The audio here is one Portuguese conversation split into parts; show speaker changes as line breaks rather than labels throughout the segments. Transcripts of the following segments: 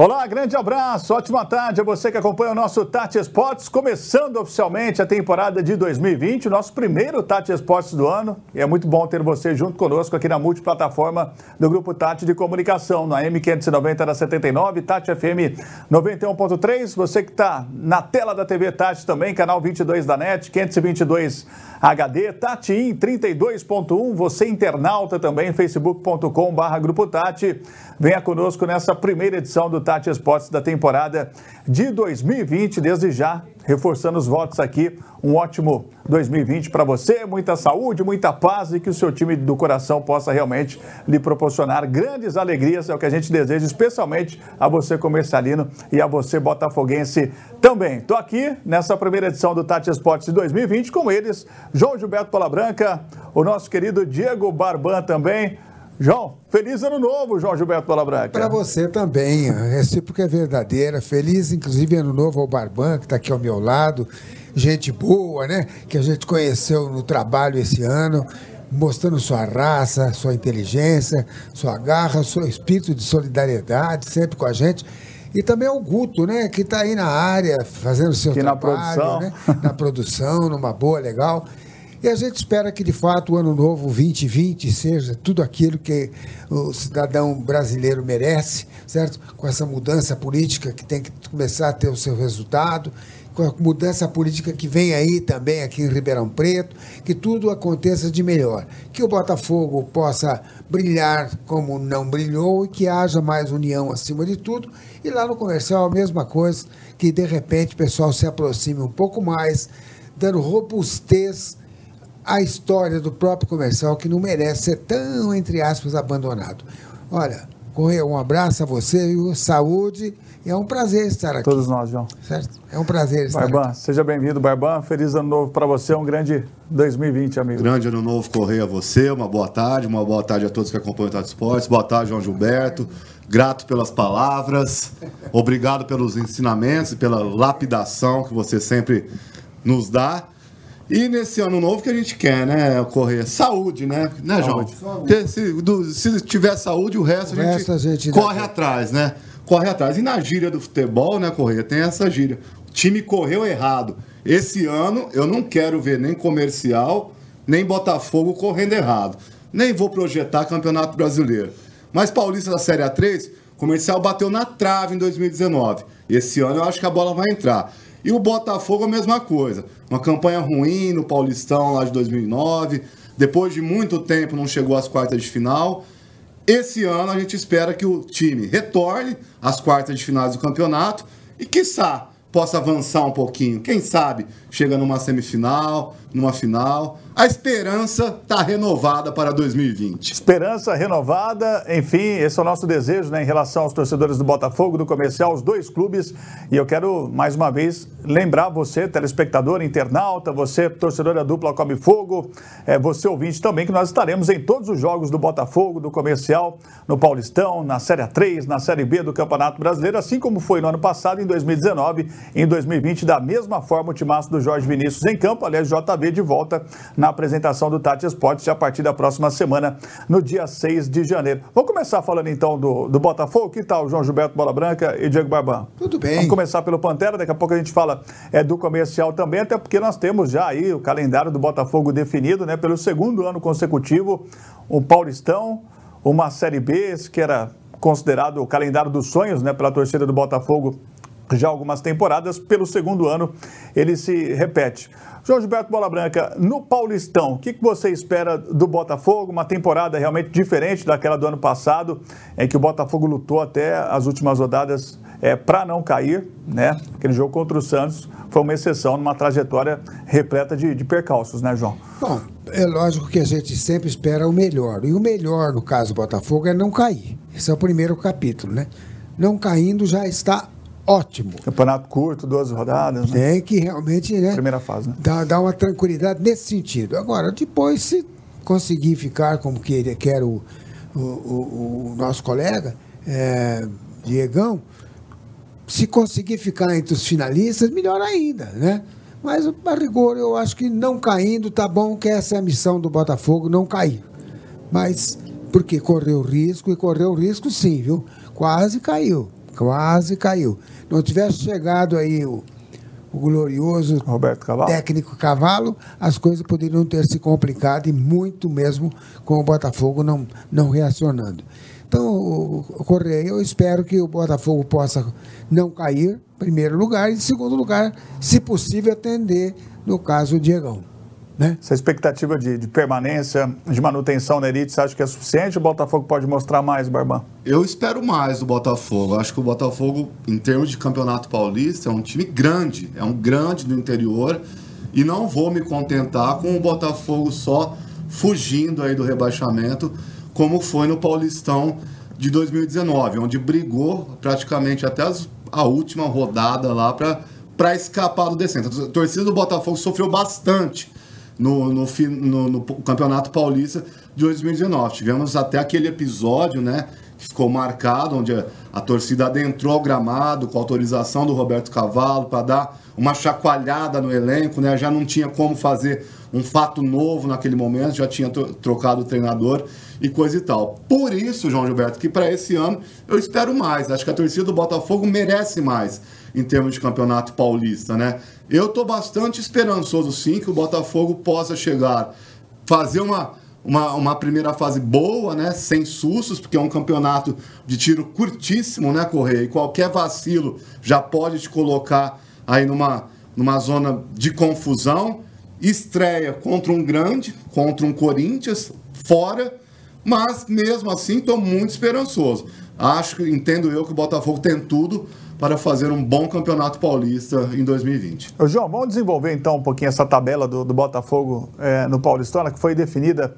Olá, grande abraço, ótima tarde a você que acompanha o nosso Tati Esportes, começando oficialmente a temporada de 2020, o nosso primeiro Tati Esportes do ano. E é muito bom ter você junto conosco aqui na multiplataforma do Grupo Tati de Comunicação, na M590 da 79, Tati FM 91.3. Você que está na tela da TV Tati também, canal 22 da NET, 522 HD, Tati 32.1, você internauta também, facebook.com/barra Grupo Tati. Venha conosco nessa primeira edição do Tati Esportes da temporada de 2020. Desde já, reforçando os votos aqui, um ótimo 2020 para você, muita saúde, muita paz e que o seu time do coração possa realmente lhe proporcionar grandes alegrias. É o que a gente deseja, especialmente a você comercialino e a você botafoguense também. Estou aqui nessa primeira edição do Tati Esportes de 2020 com eles, João Gilberto Paula Branca, o nosso querido Diego Barban também. João, feliz ano novo, João Gilberto Palabranca.
Para você também, a recíproca é verdadeira. Feliz, inclusive, ano novo ao Barban, que está aqui ao meu lado. Gente boa, né? Que a gente conheceu no trabalho esse ano, mostrando sua raça, sua inteligência, sua garra, seu espírito de solidariedade, sempre com a gente. E também ao Guto, né? Que está aí na área, fazendo seu
aqui
trabalho,
na produção.
né? Na produção, numa boa, legal. E a gente espera que, de fato, o ano novo 2020 seja tudo aquilo que o cidadão brasileiro merece, certo? Com essa mudança política que tem que começar a ter o seu resultado, com a mudança política que vem aí também aqui em Ribeirão Preto, que tudo aconteça de melhor. Que o Botafogo possa brilhar como não brilhou e que haja mais união acima de tudo. E lá no comercial a mesma coisa, que de repente o pessoal se aproxime um pouco mais, dando robustez a história do próprio comercial que não merece ser tão, entre aspas, abandonado. Olha, Correia, um abraço a você, viu? saúde. É um prazer estar aqui.
Todos nós, João.
Certo? É um prazer estar
Barban,
aqui.
seja bem-vindo, Barban. Feliz ano novo para você, um grande 2020, amigo.
Grande ano novo, Correia, a você. Uma boa tarde, uma boa tarde a todos que acompanham o Tato Esportes. Boa tarde, João Gilberto. Grato pelas palavras. Obrigado pelos ensinamentos e pela lapidação que você sempre nos dá. E nesse ano novo que a gente quer, né, Correia? Saúde, né? Né, João? Ter- se, do- se tiver saúde, o resto,
O
a, gente
resto a gente
corre atrás, né? Corre atrás. E na gíria do futebol, né, Correia? Tem essa gíria. O time correu errado. Esse ano eu não quero ver nem comercial, nem Botafogo correndo errado. Nem vou projetar Campeonato Brasileiro. Mas Paulista da Série A3, comercial bateu na trave em 2019. Esse ano eu acho que a bola vai entrar. E o Botafogo a mesma coisa. Uma campanha ruim no Paulistão lá de 2009. Depois de muito tempo não chegou às quartas de final. Esse ano a gente espera que o time retorne às quartas de finais do campeonato e, quiçá, possa avançar um pouquinho. Quem sabe chega numa semifinal, numa final. A esperança está renovada para 2020.
Esperança renovada, enfim, esse é o nosso desejo né, em relação aos torcedores do Botafogo, do comercial, os dois clubes. E eu quero, mais uma vez, lembrar você, telespectador, internauta, você, torcedor da dupla Come Fogo, é, você ouvinte também, que nós estaremos em todos os jogos do Botafogo, do comercial, no Paulistão, na Série A3, na Série B do Campeonato Brasileiro, assim como foi no ano passado, em 2019, em 2020, da mesma forma o timaço do Jorge Vinícius em campo, aliás, JV de volta na apresentação do Tati Esportes a partir da próxima semana, no dia 6 de janeiro. Vamos começar falando então do, do Botafogo. Que tal, João Gilberto Bola Branca e Diego Barban?
Tudo bem.
Vamos começar pelo Pantera, daqui a pouco a gente fala é, do comercial também, até porque nós temos já aí o calendário do Botafogo definido, né? Pelo segundo ano consecutivo, um Paulistão, uma Série B, esse que era considerado o calendário dos sonhos, né? Pela torcida do Botafogo já algumas temporadas, pelo segundo ano ele se repete. João Gilberto Bola Branca, no Paulistão, o que que você espera do Botafogo? Uma temporada realmente diferente daquela do ano passado, em que o Botafogo lutou até as últimas rodadas é, para não cair, né? Aquele jogo contra o Santos foi uma exceção numa trajetória repleta de, de percalços, né, João?
Bom, é lógico que a gente sempre espera o melhor. E o melhor, no caso do Botafogo, é não cair. Esse é o primeiro capítulo, né? Não caindo já está ótimo.
Campeonato curto, duas rodadas, né?
Tem que realmente, né?
Primeira fase, né?
Dá uma tranquilidade nesse sentido. Agora, depois, se conseguir ficar como que ele quer o, o, o- o nosso colega, é, Diegão, se conseguir ficar entre os finalistas, melhor ainda, né? Mas, a rigor, eu acho que não caindo, tá bom, que essa é a missão do Botafogo, não cair. Mas, porque correu risco, e correu risco sim, viu? Quase caiu. Quase caiu. Não tivesse chegado aí o, o glorioso
Cavalo.
técnico Cavalo, as coisas poderiam ter se complicado e muito mesmo com o Botafogo não, não reacionando. Então, Correia, eu espero que o Botafogo possa não cair, em primeiro lugar, e em segundo lugar, se possível, atender, no caso, o Diegão. Né?
Essa expectativa de, de, permanência, de manutenção na elite, você acha que é suficiente? O Botafogo pode mostrar mais, Barbão?
Eu espero mais do Botafogo. Acho que o Botafogo, em termos de campeonato paulista, é um time grande, é um grande do interior. E não vou me contentar com o Botafogo só fugindo aí do rebaixamento, como foi no Paulistão de 2019, onde brigou praticamente até as, a última rodada lá para escapar do descenso. A torcida do Botafogo sofreu bastante no, no, no, no Campeonato Paulista de 2019. Tivemos até aquele episódio, né? Que ficou marcado, onde a, a torcida adentrou o gramado com autorização do Roberto Cavalo para dar uma chacoalhada no elenco, né? Já não tinha como fazer um fato novo naquele momento, já tinha trocado o treinador e coisa e tal. Por isso, João Gilberto, que para esse ano eu espero mais. Acho que a torcida do Botafogo merece mais em termos de campeonato paulista, né? Eu estou bastante esperançoso, sim, que o Botafogo possa chegar, fazer uma, uma, uma, primeira fase boa, né? Sem sustos, porque é um campeonato de tiro curtíssimo, né, Correia? E qualquer vacilo já pode te colocar aí numa, numa zona de confusão. Estreia contra um grande, contra um Corinthians, fora, mas mesmo assim estou muito esperançoso. Acho que entendo eu que o Botafogo tem tudo para fazer um bom campeonato paulista em 2020.
Ô, João, vamos desenvolver então um pouquinho essa tabela do, do Botafogo é, no Paulistona, que foi definida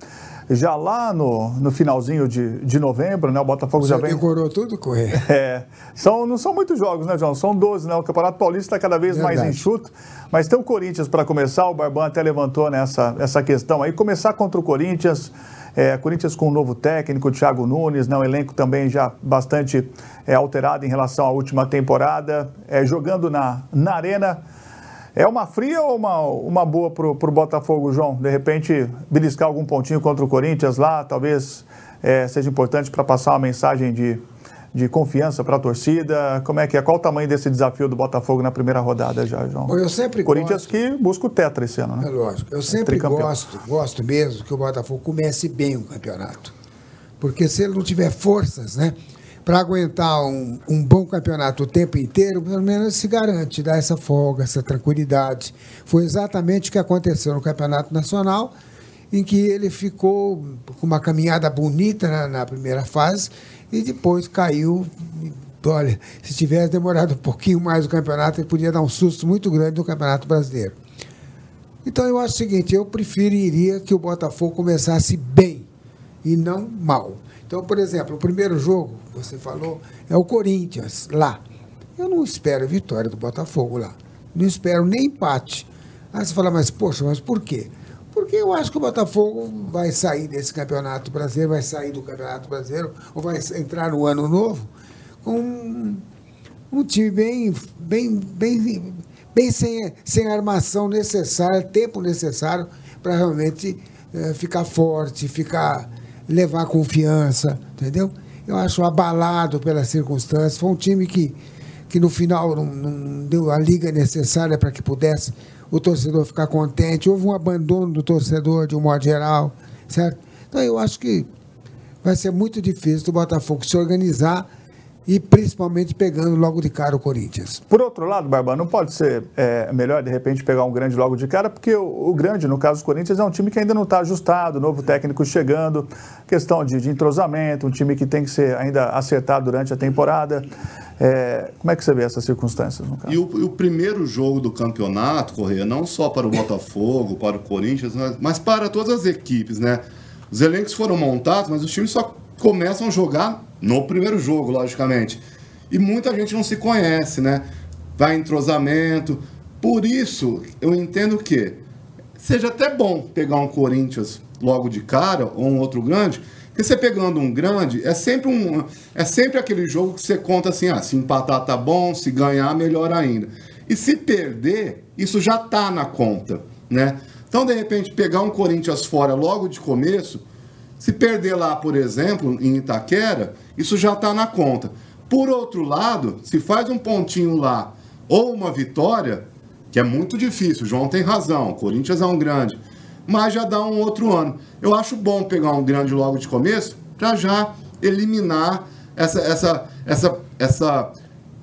já lá no, no finalzinho de, de novembro, né? O Botafogo
Você
já vem.
decorou tudo, Correia?
É. São, não são muitos jogos, né, João? São 12, né? O Campeonato Paulista está cada vez Verdade. mais enxuto. Mas tem o Corinthians para começar, o Barban até levantou nessa essa questão aí. Começar contra o Corinthians. É, Corinthians com um novo técnico, Thiago Nunes, né, um elenco também já bastante é, alterado em relação à última temporada, é, jogando na, na arena. É uma fria ou uma, uma boa para o Botafogo, João? De repente, beliscar algum pontinho contra o Corinthians lá, talvez é, seja importante para passar uma mensagem de, de confiança para a torcida? Como é que é? Qual o tamanho desse desafio do Botafogo na primeira rodada já, João?
Eu sempre
Corinthians
gosto,
que busca o tetra esse ano, né?
É lógico. Eu sempre gosto, gosto mesmo que o Botafogo comece bem o campeonato. Porque se ele não tiver forças, né? Para aguentar um, um bom campeonato o tempo inteiro, pelo menos se garante, dá essa folga, essa tranquilidade. Foi exatamente o que aconteceu no Campeonato Nacional, em que ele ficou com uma caminhada bonita na, na primeira fase e depois caiu. Olha, se tivesse demorado um pouquinho mais o campeonato, ele podia dar um susto muito grande no Campeonato Brasileiro. Então eu acho o seguinte, eu preferiria que o Botafogo começasse bem e não mal. Então, por exemplo, o primeiro jogo, você falou, é o Corinthians, lá. Eu não espero vitória do Botafogo lá. Não espero nem empate. Aí você fala, mas poxa, mas por quê? Porque eu acho que o Botafogo vai sair desse campeonato brasileiro, vai sair do campeonato brasileiro, ou vai entrar no ano novo com um, time bem, bem, bem, bem sem, sem armação necessária, tempo necessário para realmente é, ficar forte, ficar levar confiança, entendeu? Eu acho abalado pelas circunstâncias. Foi um time que, que no final não, não deu a liga necessária para que pudesse o torcedor ficar contente. Houve um abandono do torcedor de um modo geral, certo? Então eu acho que vai ser muito difícil do Botafogo se organizar e principalmente pegando logo de cara o Corinthians.
Por outro lado, Barba, não pode ser é, melhor de repente pegar um grande logo de cara, porque o, o grande, no caso do Corinthians, é um time que ainda não está ajustado, novo técnico chegando, questão de, de, entrosamento, um time que tem que ser ainda acertado durante a temporada. É, como é que você vê essas circunstâncias?
E o, e o, primeiro jogo do campeonato, Correia, não só para o Botafogo, para o Corinthians, mas para todas as equipes, né? Os elencos foram montados, mas os times só começam a jogar no primeiro jogo, logicamente. E muita gente não se conhece, né? Vai entrosamento. Por isso, eu entendo que seja até bom pegar um Corinthians logo de cara, ou um outro grande, porque você pegando um grande, é sempre, um, é sempre aquele jogo que você conta assim, ah, se empatar tá bom, se ganhar, melhor ainda. E se perder, isso já tá na conta, né? Então, de repente, pegar um Corinthians fora logo de começo, se perder lá, por exemplo, em Itaquera, isso já está na conta. Por outro lado, se faz um pontinho lá ou uma vitória, que é muito difícil, João tem razão, o Corinthians é um grande, mas já dá um outro ano. Eu acho bom pegar um grande logo de começo para já eliminar essa, essa, essa, essa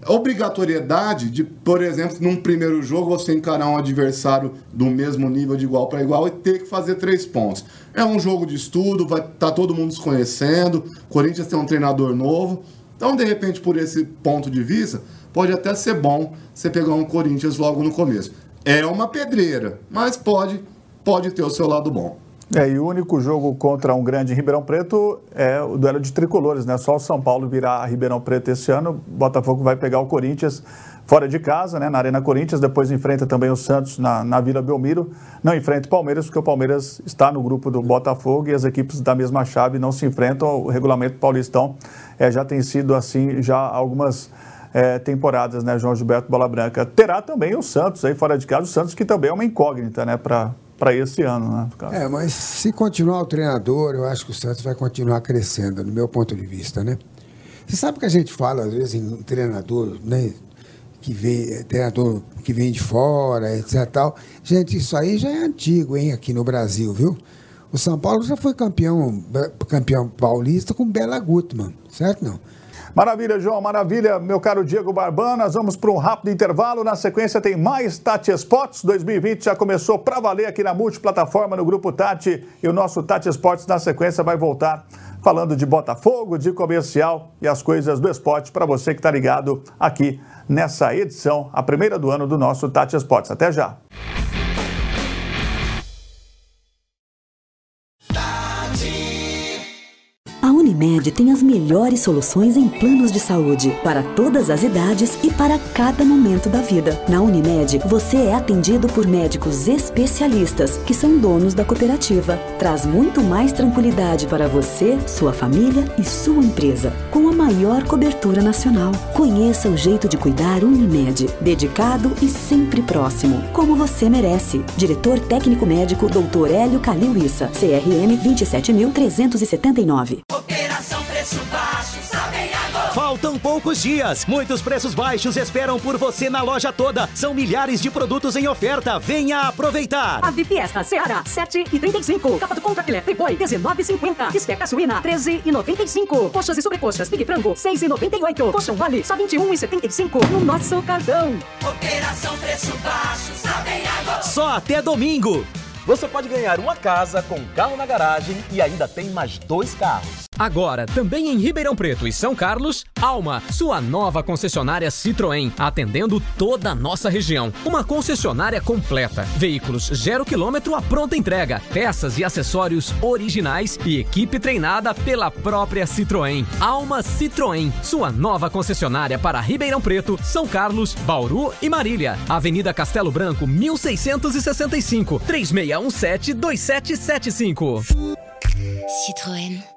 obrigatoriedade de, por exemplo, num primeiro jogo você encarar um adversário do mesmo nível de igual para igual e ter que fazer três pontos. É um jogo de estudo, vai tá todo mundo se conhecendo, Corinthians tem um treinador novo. Então, de repente, por esse ponto de vista, pode até ser bom você pegar um Corinthians logo no começo. É uma pedreira, mas pode, pode ter o seu lado bom.
É, e o único jogo contra um grande Ribeirão Preto é o duelo de tricolores, né? Só o São Paulo virá a Ribeirão Preto esse ano. Botafogo vai pegar o Corinthians fora de casa, né? Na Arena Corinthians. Depois enfrenta também o Santos na, na Vila Belmiro. Não enfrenta o Palmeiras, porque o Palmeiras está no grupo do Botafogo e as equipes da mesma chave não se enfrentam. O regulamento paulistão é, já tem sido assim já algumas é, temporadas, né? João Gilberto Bola Branca. Terá também o Santos aí fora de casa. O Santos que também é uma incógnita, né? Para para esse ano, né?
É, mas se continuar o treinador, eu acho que o Santos vai continuar crescendo, no meu ponto de vista, né? Você sabe que a gente fala, às vezes, em treinador, né? Que vem, treinador que vem de fora, etc. Tal. Gente, isso aí já é antigo, hein, aqui no Brasil, viu? O São Paulo já foi campeão, campeão paulista com Bela Gutmann, certo não?
Maravilha, João, maravilha, meu caro Diego Barbana. Nós vamos para um rápido intervalo. Na sequência tem mais Tati Spots. 2020 já começou para valer aqui na multiplataforma no Grupo Tati. E o nosso Tati Spots na sequência vai voltar falando de Botafogo, de comercial e as coisas do esporte para você que está ligado aqui nessa edição, a primeira do ano do nosso Tati Spots. Até já.
Unimed tem as melhores soluções em planos de saúde para todas as idades e para cada momento da vida. Na Unimed, você é atendido por médicos especialistas que são donos da cooperativa. Traz muito mais tranquilidade para você, sua família e sua empresa, com a maior cobertura nacional. Conheça o jeito de cuidar Unimed, dedicado e sempre próximo, como você merece. Diretor técnico médico Dr. Hélio Calil Issa, CRM 27379.
Preço Baixo, sabem agora.
Faltam poucos dias. Muitos preços baixos esperam por você na loja toda. São milhares de produtos em oferta. Venha aproveitar.
Ave Fiesta Seara, 7,35. Capa do Contra Filé Friboi, 19,50. Esteca Suína, 13,95. Coxas e sobrecoxas Big Frango, 6,98. Coxão Vale, só 21,75. No nosso cartão.
Operação Preço Baixo, sabem agora.
Só até domingo.
Você pode ganhar uma casa com carro na garagem e ainda tem mais dois carros.
Agora, também em Ribeirão Preto e São Carlos, Alma, sua nova concessionária Citroën, atendendo toda a nossa região. Uma concessionária completa. Veículos zero quilômetro à pronta entrega, peças e acessórios originais e equipe treinada pela própria Citroën. Alma Citroën, sua nova concessionária para Ribeirão Preto, São Carlos, Bauru e Marília. Avenida Castelo Branco, 1665, 3617 2775.
Citroën.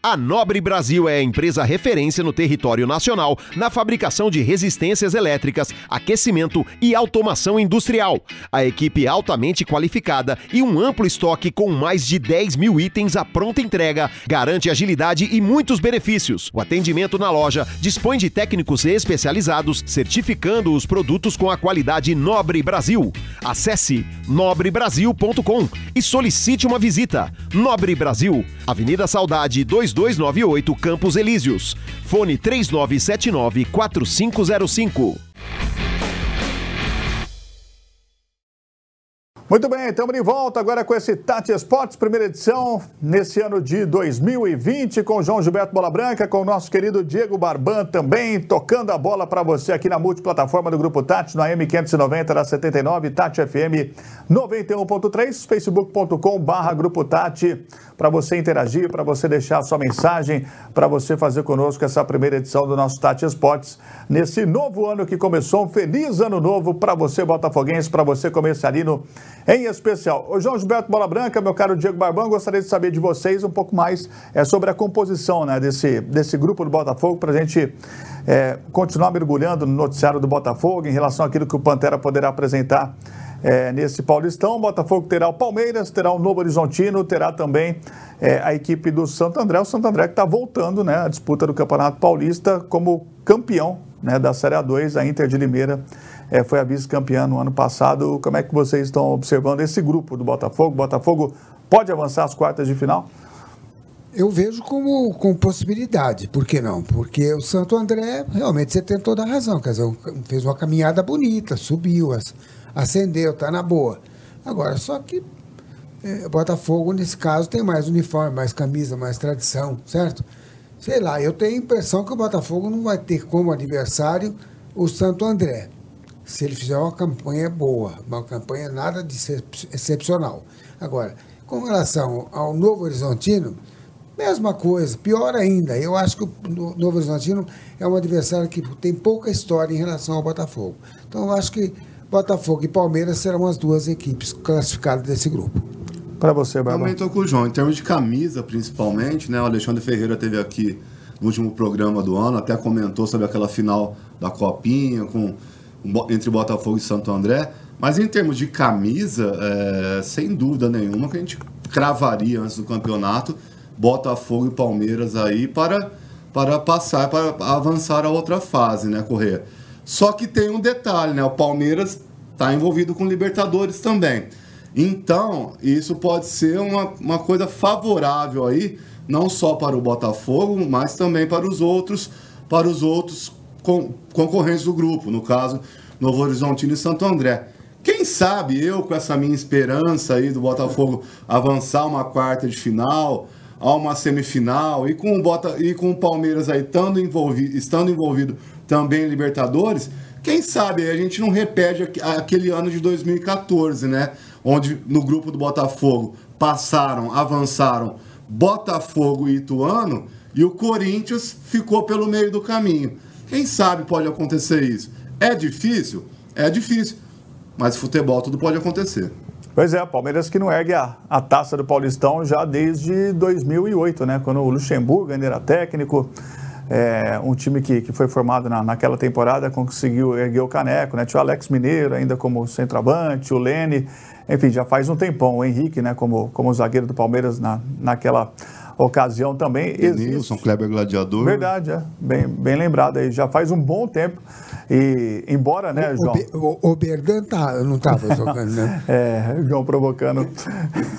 A Nobre Brasil é a empresa referência no território nacional na fabricação de resistências elétricas, aquecimento e automação industrial. A equipe altamente qualificada e um amplo estoque com mais de 10 mil itens à pronta entrega garante agilidade e muitos benefícios. O atendimento na loja dispõe de técnicos especializados certificando os produtos com a qualidade Nobre Brasil. Acesse nobrebrasil.com e solicite uma visita. Nobre Brasil, Avenida Saudade 2 2298 Campos Elíseos. Fone 3979 4505.
Muito bem, estamos de volta agora com esse Tati Esportes, primeira edição, nesse ano de 2020, com João Gilberto Bola Branca, com o nosso querido Diego Barban também, tocando a bola para você aqui na multiplataforma do Grupo Tati, no AM 590 da 79, Tati FM 91.3, facebook.com barra Grupo Tati, para você interagir, para você deixar a sua mensagem, para você fazer conosco essa primeira edição do nosso Tati Esportes, nesse novo ano que começou, um feliz ano novo para você, botafoguense, para você comercialino, em especial. O João Gilberto Bola Branca, meu caro Diego Barbão, gostaria de saber de vocês um pouco mais é, sobre a composição né, desse, desse grupo do Botafogo, para a gente é, continuar mergulhando no noticiário do Botafogo em relação àquilo que o Pantera poderá apresentar é, nesse Paulistão. O Botafogo terá o Palmeiras, terá o Novo Horizontino, terá também é, a equipe do Santo André. O Santo André que está voltando né, à disputa do Campeonato Paulista como campeão né, da Série A2, a Inter de Limeira é, foi a vice-campeã no ano passado. Como é que vocês estão observando esse grupo do Botafogo? Botafogo pode avançar às quartas de final?
Eu vejo como com possibilidade, por que não? Porque o Santo André, realmente, você tem toda a razão, quer dizer, fez uma caminhada bonita, subiu, ascendeu, está na boa. Agora, só que é, Botafogo, nesse caso, tem mais uniforme, mais camisa, mais tradição, certo? Sei lá, eu tenho a impressão que o Botafogo não vai ter como adversário o Santo André se ele fizer uma campanha boa, uma campanha nada de excepcional. Agora, com relação ao Novo Horizontino, mesma coisa, pior ainda. Eu acho que o Novo Horizontino é um adversário que tem pouca história em relação ao Botafogo. Então, eu acho que Botafogo e Palmeiras serão as duas equipes classificadas desse grupo.
Para você, Bárbara.
Também estou com o João. Em termos de camisa, principalmente, né? O Alexandre Ferreira teve aqui no último programa do ano, até comentou sobre aquela final da Copinha com entre Botafogo e Santo André. Mas em termos de camisa, é, sem dúvida nenhuma que a gente cravaria antes do campeonato Botafogo e Palmeiras aí para, para passar, para avançar a outra fase, né, Correia? Só que tem um detalhe, né? O Palmeiras está envolvido com Libertadores também. Então, isso pode ser uma, uma coisa favorável aí, não só para o Botafogo, mas também para os outros, para os outros concorrentes do grupo, no caso, Novo Horizontino e Santo André. Quem sabe eu, com essa minha esperança aí do Botafogo avançar uma quarta de final, a uma semifinal, e com o, Bota, e com o Palmeiras aí estando envolvido, estando envolvido também em Libertadores, quem sabe a gente não repete aquele ano de 2014, né? Onde no grupo do Botafogo passaram, avançaram Botafogo e Ituano, e o Corinthians ficou pelo meio do caminho. Quem sabe pode acontecer isso? É difícil? É difícil. Mas futebol tudo pode acontecer.
Pois é, Palmeiras que não ergue a, a taça do Paulistão já desde 2008, né? Quando o Luxemburgo ainda era técnico. É, um time que, que foi formado na, naquela temporada conseguiu erguer o caneco, né? Tinha o Alex Mineiro ainda como centroavante, o Lene, enfim, já faz um tempão. O Henrique, né, como, como zagueiro do Palmeiras na, naquela ocasião também.
Nilson, Kleber Gladiador.
Verdade, é. Bem, bem lembrado aí. Já faz um bom tempo. E embora, né, João?
O, o, Berdan tá, não estava jogando, né?
é, João provocando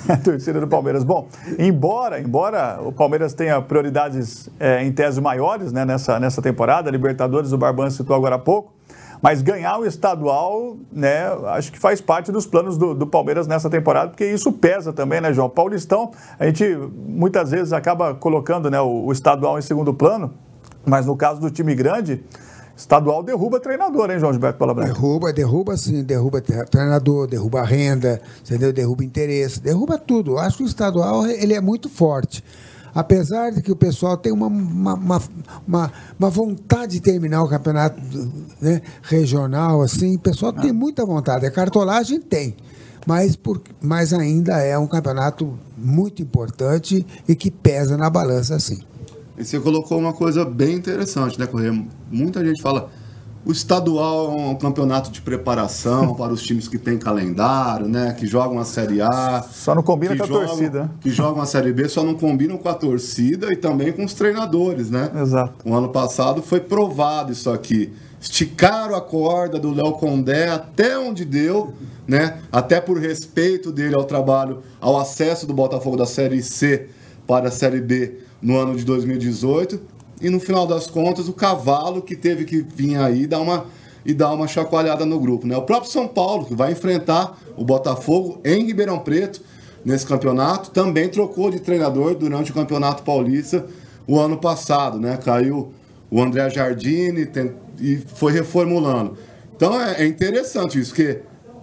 a torcida do Palmeiras. Bom, embora, embora o Palmeiras tenha prioridades é, em tese maiores né, nessa, nessa temporada, Libertadores, o Barban citou agora há pouco. Mas ganhar o estadual, né, acho que faz parte dos planos do, do, Palmeiras nessa temporada, porque isso pesa também, né, João? Paulistão, a gente muitas vezes acaba colocando né, o, o estadual em segundo plano, mas no caso do time grande, estadual derruba treinador, hein, João Gilberto Palabranca?
Derruba, derruba sim, derruba treinador, derruba renda, entendeu? Derruba interesse, derruba tudo. Acho que o estadual ele é muito forte apesar de que o pessoal tem uma, uma, uma, uma vontade de terminar o campeonato né, regional, assim, o pessoal tem muita vontade. A cartolagem tem, mas, por, mas ainda é um campeonato muito importante e que pesa na balança, assim.
E você colocou uma coisa bem interessante, né, Correia? Muita gente fala, o estadual é um campeonato de preparação para os times que têm calendário, né? Que jogam a Série A.
Só não combina com a
jogam,
torcida. Né?
Que jogam a Série B, só não combinam com a torcida e também com os treinadores, né?
Exato.
O ano passado foi provado isso aqui. Esticaram a corda do Léo Condé até onde deu, né? Até por respeito dele ao trabalho, ao acesso do Botafogo da Série C para a Série B no ano de 2018 e no final das contas o cavalo que teve que vir aí dar uma e dar uma chacoalhada no grupo, né? O próprio São Paulo que vai enfrentar o Botafogo em Ribeirão Preto nesse campeonato também trocou de treinador durante o Campeonato Paulista o ano passado, né? Caiu o André Jardine tem, e foi reformulando. Então é, é interessante isso que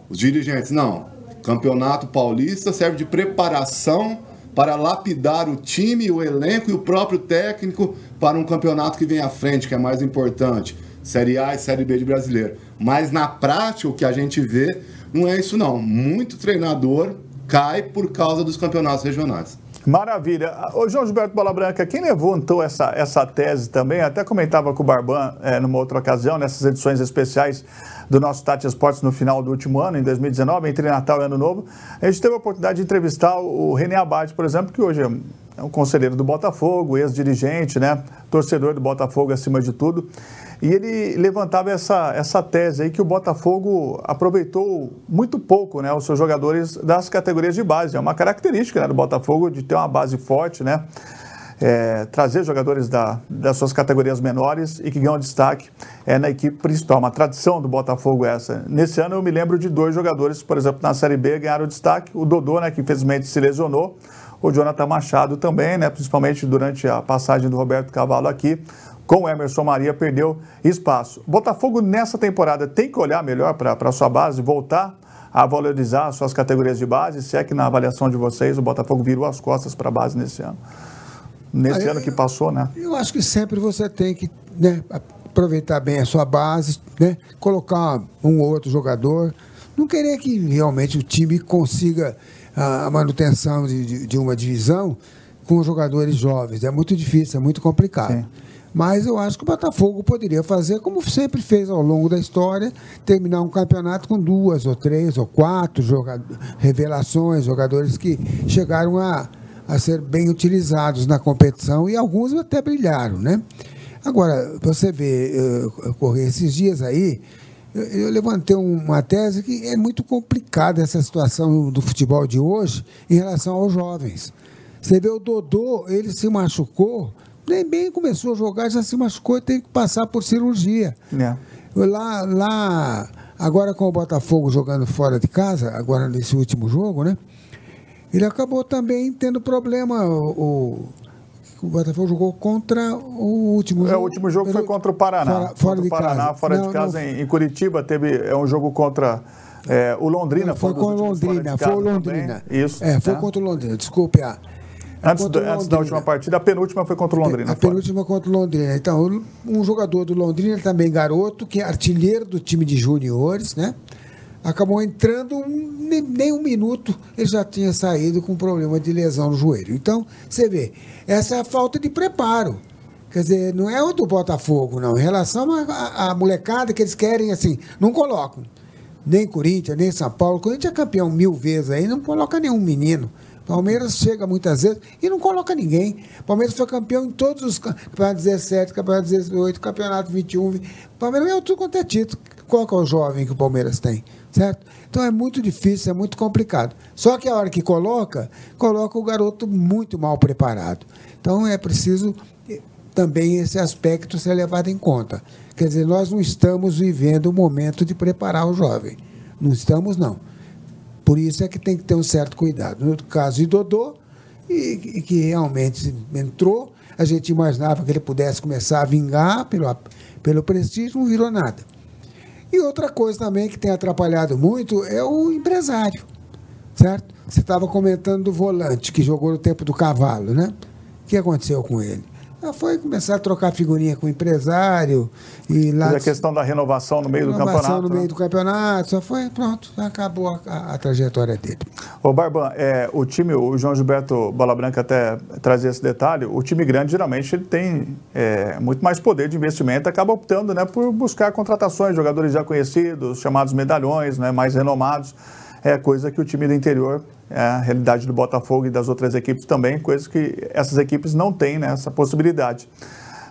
os dirigentes não, Campeonato Paulista serve de preparação para lapidar o time, o elenco e o próprio técnico para um campeonato que vem à frente, que é mais importante. Série A e Série B de brasileiro. Mas na prática, o que a gente vê não é isso não. Muito treinador cai por causa dos campeonatos regionais.
Maravilha. Ô, João Gilberto Bola Branca, quem levantou essa, essa tese também, até comentava com o Barban é, numa outra ocasião, nessas edições especiais do nosso Tati Esportes no final do último ano, em 2019, entre Natal e Ano Novo, a gente teve a oportunidade de entrevistar o René Abate, por exemplo, que hoje é é um conselheiro do Botafogo, ex-dirigente, né? Torcedor do Botafogo acima de tudo. E ele levantava essa, essa tese aí que o Botafogo aproveitou muito pouco né, os seus jogadores das categorias de base. É uma característica né, do Botafogo de ter uma base forte, né? É, trazer jogadores da, das suas categorias menores e que ganham destaque é, na equipe principal. Uma tradição do Botafogo essa. Nesse ano eu me lembro de dois jogadores, por exemplo, na Série B ganharam destaque. O Dodô, né, que infelizmente se lesionou. O Jonathan Machado também, né, principalmente durante a passagem do Roberto Cavalo aqui com o Emerson Maria, perdeu espaço. Botafogo, nessa temporada, tem que olhar melhor para a sua base, voltar a valorizar suas categorias de base, se é que na avaliação de vocês o Botafogo virou as costas para a base nesse ano. Nesse ano
eu-
que passou, né?
Eu acho que sempre você tem que né, aproveitar bem a sua base, né, colocar um ou outro jogador. Não querer que realmente o time consiga a manutenção de, de- de uma divisão com jogadores jovens. É muito difícil, é muito complicado. Mas eu acho que o Botafogo poderia fazer como sempre fez ao longo da história, terminar um campeonato com duas ou três ou quatro revelações, jogadores que chegaram a, a ser bem utilizados na competição e alguns até brilharam, né? Agora, você vê, eh, ocorrer esses dias aí, eu levantei uma tese que é muito complicada essa situação do futebol de hoje em relação aos jovens. Você vê o Dodô, ele se machucou, nem bem começou a jogar, já se machucou e teve que passar por cirurgia.
É.
Lá, lá, agora com o Botafogo jogando fora de casa, agora nesse último jogo, né? Ele acabou também tendo problema. O, o, Botafogo jogou contra o último
É,
jogo.
o último jogo foi contra o Paraná.
Fora, fora
contra
de
o Paraná,
casa.
fora
Não,
de casa,
não,
em, em Curitiba, teve é, um jogo contra é, o Londrina.
foi
um
o
últimos fora de
Londrina, foi o. Londrina.
Isso.
É, foi
né?
contra o Londrina, desculpe. Ah.
Antes, do- antes da última partida, a penúltima foi contra o Londrina.
A
fora.
penúltima contra o Londrina. Então, um jogador do Londrina, também garoto, que é artilheiro do time de juniores, né? Acabou entrando, nem, nem um minuto ele já tinha saído com problema de lesão no joelho. Então, você vê, essa é a falta de preparo. Quer dizer, não é o do Botafogo, não. Em relação à molecada que eles querem, assim, não colocam. Nem Corinthians, nem São Paulo. Corinthians é campeão mil vezes aí, não coloca nenhum menino. Palmeiras chega muitas vezes e não coloca ninguém. Palmeiras foi campeão em todos os cam- campeonatos 17, campeonato 18, campeonato 21. vi- Palmeiras ganhou tudo quanto é título. Qual que é o jovem que o Palmeiras tem? Certo? Então é muito difícil, é muito complicado. Só que a hora que coloca, coloca o garoto muito mal preparado. Então é preciso eh, também esse aspecto ser levado em conta. Quer dizer, nós não estamos vivendo o momento de preparar o jovem. Não estamos, não. Por isso é que tem que ter um certo cuidado. No caso de Dodô, e, e que realmente entrou, a gente imaginava que ele pudesse começar a vingar pelo, pelo prestígio, não virou nada. E outra coisa também que tem atrapalhado muito é o empresário, certo? Você estava comentando do volante que jogou no tempo do cavalo, né? O que aconteceu com ele? Ah, Foi começar a trocar figurinha com o empresário e lá.
A questão da renovação no meio do
Renovação
campeonato.
no meio
né?
do campeonato, só foi, pronto, acabou a, a- a trajetória dele.
Ô Barban, é, o time, o João Gilberto Bola Branca até trazia esse detalhe, o time grande geralmente ele tem é, muito mais poder de investimento, acaba optando né, por buscar contratações, jogadores já conhecidos, chamados medalhões, né, mais renomados, é coisa que o time do interior, é a realidade do Botafogo e das outras equipes também, coisa que essas equipes não têm né, essa possibilidade.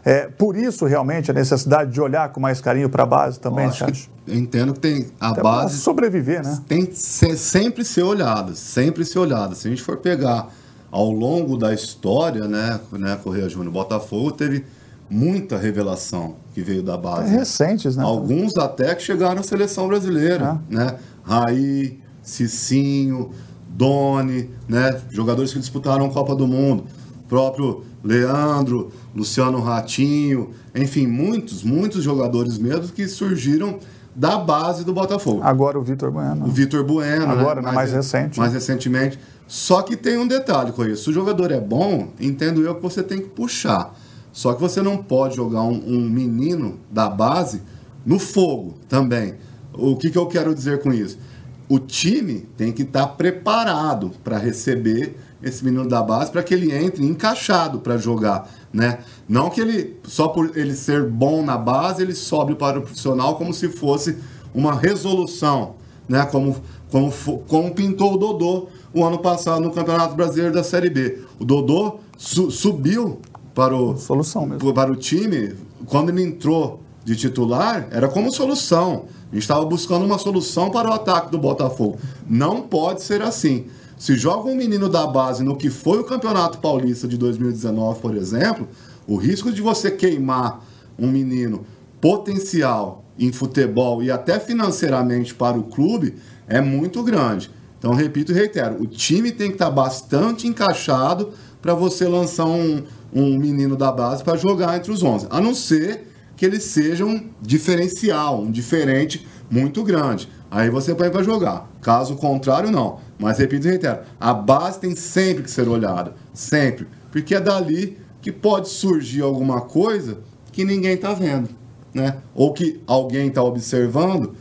É, por isso, realmente, a necessidade de olhar com mais carinho para a base também,
Eu que- eu entendo que tem a
Até
base
sobreviver, né?
tem que ser- sempre ser olhada, sempre ser olhada. Se a gente for pegar ao longo da história, né, né Correia Júnior, Botafogo teve muita revelação que veio da base.
É recentes, né?
Alguns até que chegaram à seleção brasileira, né? Raí, Cicinho, Doni, né? Jogadores que disputaram a Copa do Mundo. Próprio Leandro, Luciano Ratinho, enfim, muitos, muitos jogadores mesmo que surgiram da base do Botafogo.
Agora o Vitor Bueno.
O Vitor Bueno,
Agora,
né?
né, mais recente.
Mais recentemente. Só que tem um detalhe com isso. Se o jogador é bom, entendo eu que você tem que puxar. Só que você não pode jogar um, um menino da base no fogo também. O que, que eu quero dizer com isso? O time tem que estar preparado para receber esse menino da base para que ele entre encaixado para jogar, né? Não que ele só por ele ser bom na base ele sobe para o profissional como se fosse uma resolução, né? Como como, como pintou o Dodô. o ano passado no Campeonato Brasileiro da Série B. O Dodô su- subiu para o,
Solução mesmo.
para o time, quando ele entrou de titular, era como solução. Estava buscando uma solução para o ataque do Botafogo. Não pode ser assim. Se joga um menino da base no que foi o Campeonato Paulista de 2019, por exemplo, o risco de você queimar um menino potencial em futebol e até financeiramente para o clube é muito grande. Então, repito e reitero, o time tem que estar bastante encaixado para você lançar um, um menino da base para jogar entre os 11. A não ser que ele seja um diferencial, um diferente muito grande. Aí você põe para jogar. Caso contrário, não. Mas repito e reitero, a base tem sempre que ser olhada. Sempre. Porque é dali que pode surgir alguma coisa que ninguém está vendo. Né? Ou que alguém está observando,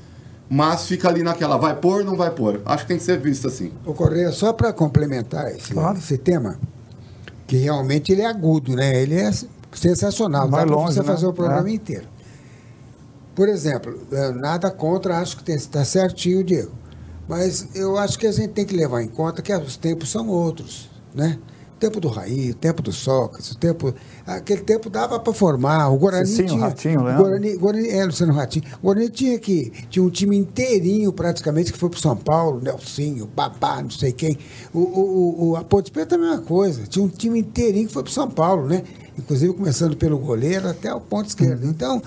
mas fica ali naquela, vai pôr, não vai pôr. Acho que tem que ser visto assim.
Ô Correia, só para complementar esse,
Claro.
esse tema, que realmente ele é agudo, né? Ele é sensacional.
Vai
Dá para
longe,
você
né?
fazer o programa
É.
inteiro. Por exemplo, eh, nada contra, acho que está certinho, Diego. Mas eu acho que a gente tem que levar em conta que os tempos são outros, né? O tempo do Raí, o tempo do Sócrates, o tempo. Aquele tempo dava para formar. O Guarani
Cicinho,
tinha.
Ratinho,
o
Leandro.
Guarani, Guarani, é, Luciano Ratinho. O Guarani tinha que. Tinha um time inteirinho, praticamente, que foi para São Paulo, Nelsinho, Babá, não sei quem. O, o, o- a Ponte Preta é a mesma coisa. Tinha um time inteirinho que foi para São Paulo, né? Inclusive começando pelo goleiro até o ponto esquerdo. Então,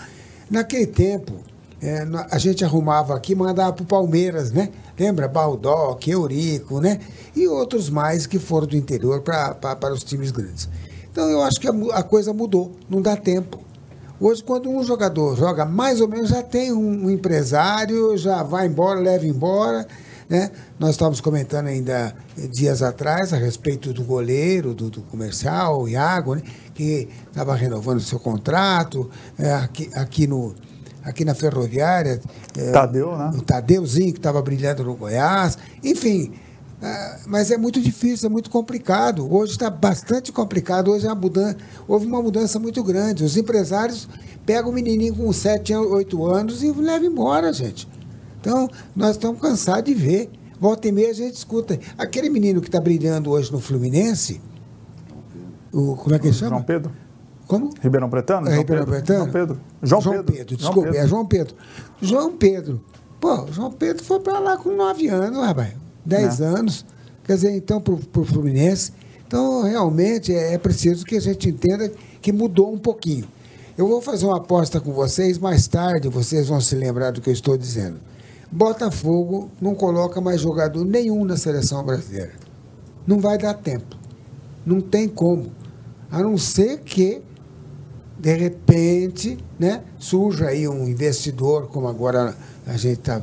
naquele tempo, é, a gente arrumava aqui e mandava para o Palmeiras, né? Lembra? Baldock, Eurico, né? E outros mais que foram do interior para os times grandes. Então eu acho que a, a coisa mudou, não dá tempo. Hoje, quando um jogador joga mais ou menos, já tem um, um empresário, já vai embora, leva embora. Né? Nós estávamos comentando ainda eh, dias atrás a respeito do goleiro, do, do comercial, o Iago, né? que estava renovando seu contrato. eh, aqui, aqui, no, aqui na ferroviária. eh,
Tadeu, né?
o Tadeuzinho, que estava brilhando no Goiás. Enfim, ah, mas é muito difícil, é muito complicado. Hoje está bastante complicado. Hoje é uma mudança, houve uma mudança muito grande. Os empresários pegam o menininho com 7, 8 anos e levam embora, gente. Então, nós estamos cansados de ver. Volta e meia a gente escuta. Aquele menino que está brilhando hoje no Fluminense, o, como é que ele chama?
João Pedro?
Como?
Ribeirão Pretano?
É
João
Ribeirão
Pedro?
Pretano?
João Pedro. João,
João
Pedro.
Pedro, desculpa, é João Pedro. João Pedro. Pô, João Pedro foi pra lá com 9 anos, rapaz. 10
É.
anos. Quer dizer, então, pro, pro Fluminense. Então, realmente, é, é preciso que a gente entenda que mudou um pouquinho. Eu vou fazer uma aposta com vocês, mais tarde vocês vão se lembrar do que eu estou dizendo. Botafogo não coloca mais jogador nenhum na seleção brasileira. Não vai dar tempo. Não tem como. A não ser que de repente, né, surja aí um investidor, como agora a gente está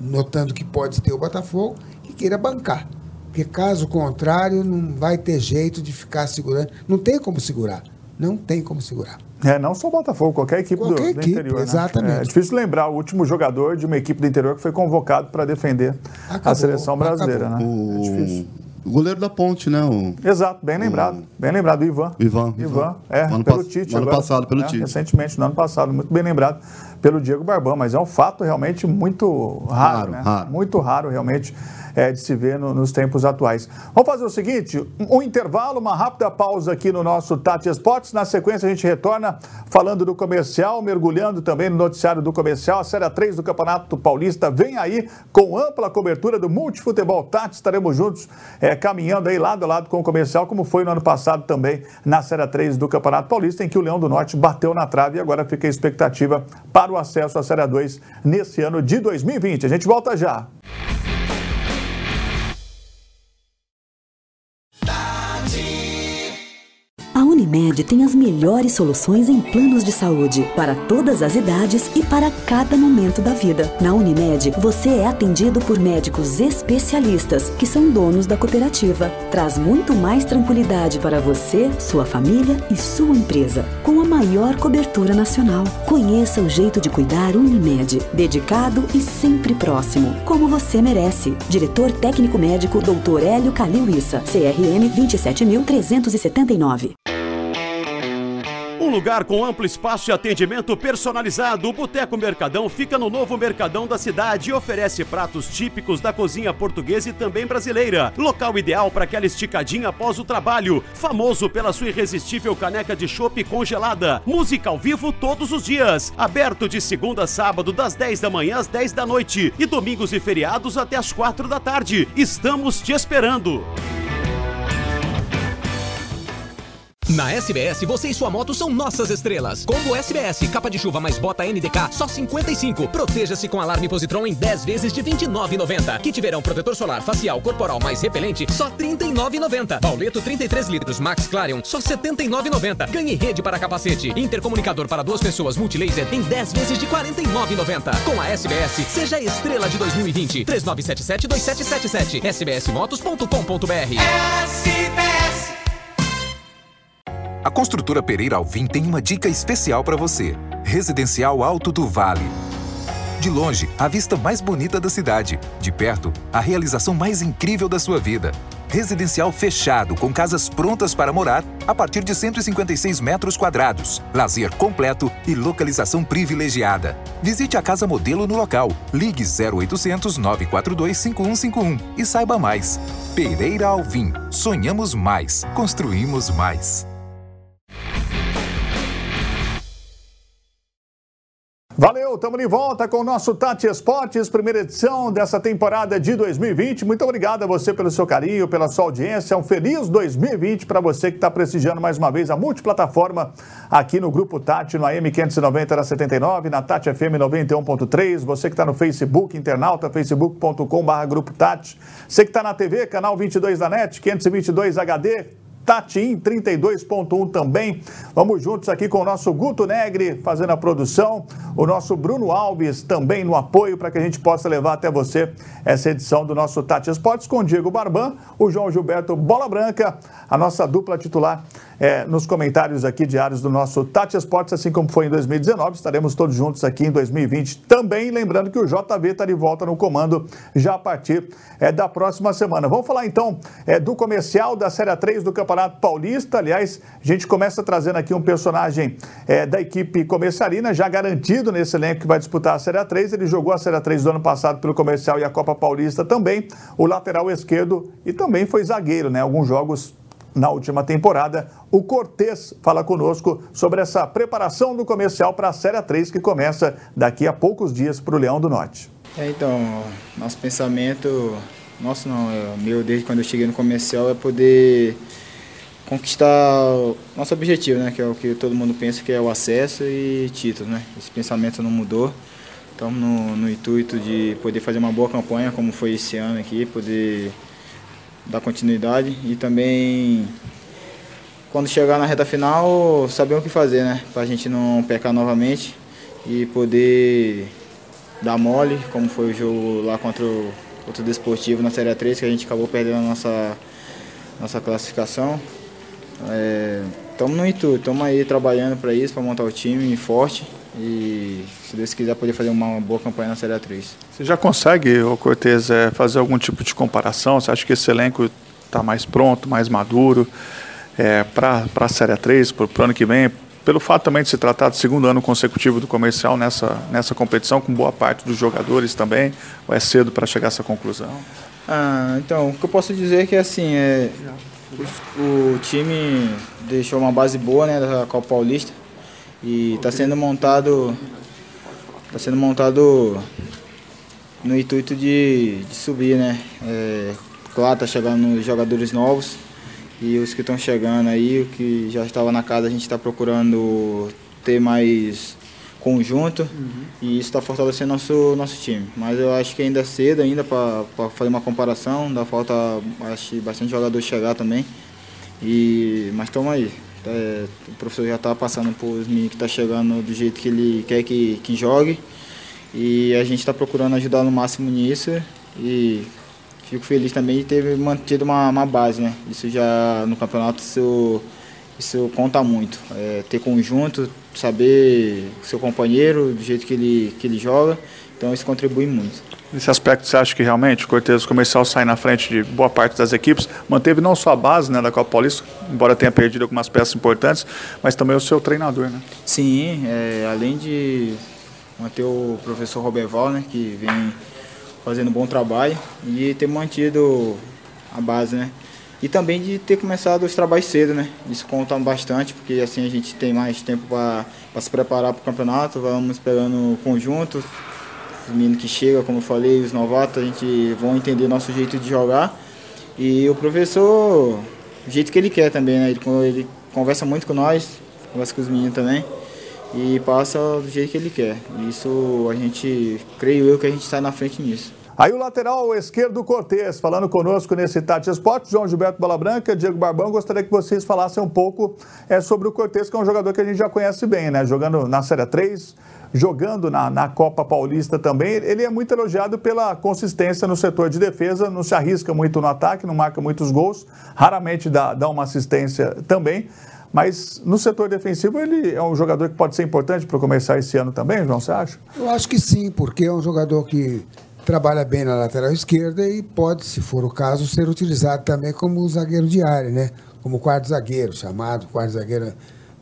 notando que pode ter o Botafogo, que queira bancar. Porque caso contrário, não vai ter jeito de ficar segurando. Não tem como segurar. Não tem como segurar.
É, não só o Botafogo, qualquer equipe, do-
Qualquer
do,
equipe,
interior. né?
exatamente.
É difícil lembrar o último jogador de uma equipe do interior que foi convocado para defender a
Acabou,
seleção brasileira.
acabou.
Né? É difícil.
O, o goleiro da ponte, né? O,
Exato, bem lembrado. Bem lembrado, o Ivan.
Ivan,
Ivan,
Ivan.
é,
Ano
pelo Tite.
no ano
agora,
passado, pelo
né,
Tite.
Recentemente, no ano passado, muito bem lembrado pelo Diego Barbão, mas é um fato realmente muito raro,
Raro,
né?
raro.
Muito raro, realmente, é, de se ver no- nos tempos atuais. Vamos fazer o seguinte, um, um intervalo, uma rápida pausa aqui no nosso Tati Esportes. Na sequência, a gente retorna falando do comercial, mergulhando também no noticiário do comercial. A Série 3 do Campeonato Paulista vem aí com ampla cobertura do Multifutebol Tati. Estaremos juntos é, caminhando aí lado a lado com o comercial, como foi no ano passado também na Série 3 do Campeonato Paulista, em que o Leão do Norte bateu na trave e agora fica a expectativa para o acesso à Série 2 nesse ano de 2020. A gente volta já.
Unimed tem as melhores soluções em planos de saúde para todas as idades e para cada momento da vida. Na Unimed, você é atendido por médicos especialistas que são donos da cooperativa. Traz muito mais tranquilidade para você, sua família e sua empresa, com a maior cobertura nacional. Conheça o jeito de cuidar Unimed, dedicado e sempre próximo, como você merece. Diretor técnico médico Dr. Hélio Calil Issa, CRM 27379.
Um lugar com amplo espaço e atendimento personalizado, o Boteco Mercadão fica no novo Mercadão da cidade e oferece pratos típicos da cozinha portuguesa e também brasileira. Local ideal para aquela esticadinha após o trabalho. Famoso pela sua irresistível caneca de chopp congelada. Música ao vivo todos os dias. Aberto de segunda a sábado, das 10 da manhã às 10 da noite. E domingos e feriados até às 4 da tarde. Estamos te esperando.
Na SBS, você e sua moto são nossas estrelas. Combo SBS, capa de chuva mais bota NDK, só 55. Proteja-se com alarme Positron em 10 vezes de 29,90. Kit verão protetor solar facial corporal mais repelente, só 39,90. Pauleto 33 litros Max Clarion, só 79,90. Ganhe rede para capacete. Intercomunicador para duas pessoas multilaser em 10 vezes de 49,90. Com a SBS, seja a estrela de 2020. 3977-2777. sbsmotos.com.br
SBS. A construtora Pereira Alvim tem uma dica especial para você. Residencial Alto do Vale. De longe, a vista mais bonita da cidade. De perto, a realização mais incrível da sua vida. Residencial fechado, com casas prontas para morar, a partir de 156 metros quadrados. Lazer completo e localização privilegiada. Visite a casa modelo no local. Ligue 0800 942 5151 e saiba mais. Pereira Alvim. Sonhamos mais. Construímos mais.
Valeu, estamos de volta com o nosso Tati Esportes, primeira edição dessa temporada de 2020. Muito obrigado a você pelo seu carinho, pela sua audiência. Um feliz 2020 para você que está prestigiando mais uma vez a multiplataforma aqui no Grupo Tati, no AM 590 da 79, na Tati FM 91.3. Você que está no Facebook, internauta, facebook.com.br Grupo Tati. Você que está na TV, canal 22 da NET, 522 HD, Tatim 32.1 também. Vamos juntos aqui com o nosso Guto Negri fazendo a produção, o nosso Bruno Alves também no apoio para que a gente possa levar até você essa edição do nosso Tati Esportes com o Diego Barban, o João Gilberto Bola Branca, a nossa dupla titular é, nos comentários aqui diários do nosso Tati Esportes, assim como foi em 2019. Estaremos todos juntos aqui em 2020 também. Lembrando que o JV está de volta no comando já a partir é, da próxima semana. Vamos falar então é, do comercial da Série 3 do Campeonato Paulista. Aliás, a gente começa trazendo aqui um personagem é, da equipe comercialina, já garantido nesse elenco que vai disputar a Série 3. Ele jogou a Série 3 do ano passado pelo comercial e a Copa Paulista também. O lateral esquerdo e também foi zagueiro, né? Alguns jogos na última temporada. O Cortez fala conosco sobre essa preparação do comercial para a Série 3 que começa daqui a poucos dias para o Leão do Norte.
É, então, nosso pensamento, nosso não, é meu desde quando eu cheguei no comercial é poder conquistar nosso objetivo, né, que é o que todo mundo pensa que é o acesso e título, né? Esse pensamento não mudou. Estamos no, no intuito de poder fazer uma boa campanha, como foi esse ano aqui, poder dar continuidade e também quando chegar na reta final saber o que fazer, né? Para a gente não pecar novamente e poder dar mole, como foi o jogo lá contra o outro desportivo na Série 3, que a gente acabou perdendo a nossa, nossa classificação. Estamos é, no intuito, estamos aí trabalhando para isso, para montar o time forte e, se Deus quiser, poder fazer uma boa campanha na Série A3.
Você já consegue, ô Cortez, é, fazer algum tipo de comparação? Você acha que esse elenco está mais pronto, mais maduro é, para a Série A3, para o ano que vem? Pelo fato também de se tratar do segundo ano consecutivo do comercial nessa, nessa competição, com boa parte dos jogadores também, ou é cedo para chegar a essa conclusão?
Ah, então, o que eu posso dizer é que assim, é, o, o time deixou uma base boa né, da Copa Paulista e está sendo montado está sendo montado no intuito de, de subir, né? É, claro, tá chegando jogadores novos e os que estão chegando aí, o que já estava na casa, a gente está procurando ter mais conjunto uhum. e isso está fortalecendo nosso nosso time. Mas eu acho que ainda é cedo ainda para fazer uma comparação, dá falta acho bastante jogador chegar também. E mas estamos aí. É, o professor já está passando por os meninos que está chegando do jeito que ele quer que, que jogue. E a gente está procurando ajudar no máximo nisso. E fico feliz também de ter mantido uma, uma base, né? Isso já no campeonato isso, isso conta muito. É, ter conjunto, saber o seu companheiro, do jeito que ele, que ele joga Então isso contribui muito.
Nesse aspecto, você acha que realmente o Cortez Comercial sai na frente de boa parte das equipes? Manteve não só a base né, da Copa Paulista, embora tenha perdido algumas peças importantes, mas também o seu treinador, né?
Sim, é, além de manter o professor Roberval, né, que vem fazendo um bom trabalho, e ter mantido a base, né? E também de ter começado os trabalhos cedo, né? Isso conta bastante, porque assim a gente tem mais tempo para se preparar para o campeonato, vamos pegando conjunto, os meninos que chegam, como eu falei, os novatos, a gente vão entender nosso jeito de jogar. E o professor, o jeito que ele quer também, né? Ele, ele conversa muito com nós, conversa com os meninos também e passa do jeito que ele quer. Isso a gente, creio eu que a gente está na frente nisso.
Aí o lateral esquerdo Cortez, falando conosco nesse Tati Esporte, João Gilberto Bola Branca, Diego Barbão, gostaria que vocês falassem um pouco é, sobre o Cortez, que é um jogador que a gente já conhece bem, né? Jogando na Série 3, jogando na, na Copa Paulista também. Ele é muito elogiado pela consistência no setor de defesa, não se arrisca muito no ataque, não marca muitos gols, raramente dá, dá uma assistência também. Mas no setor defensivo ele é um jogador que pode ser importante para começar esse ano também, João, você acha?
Eu acho que sim, porque é um jogador que trabalha bem na lateral esquerda e pode, se for o caso, ser utilizado também como zagueiro de área, né? Como quarto zagueiro, chamado quarto zagueiro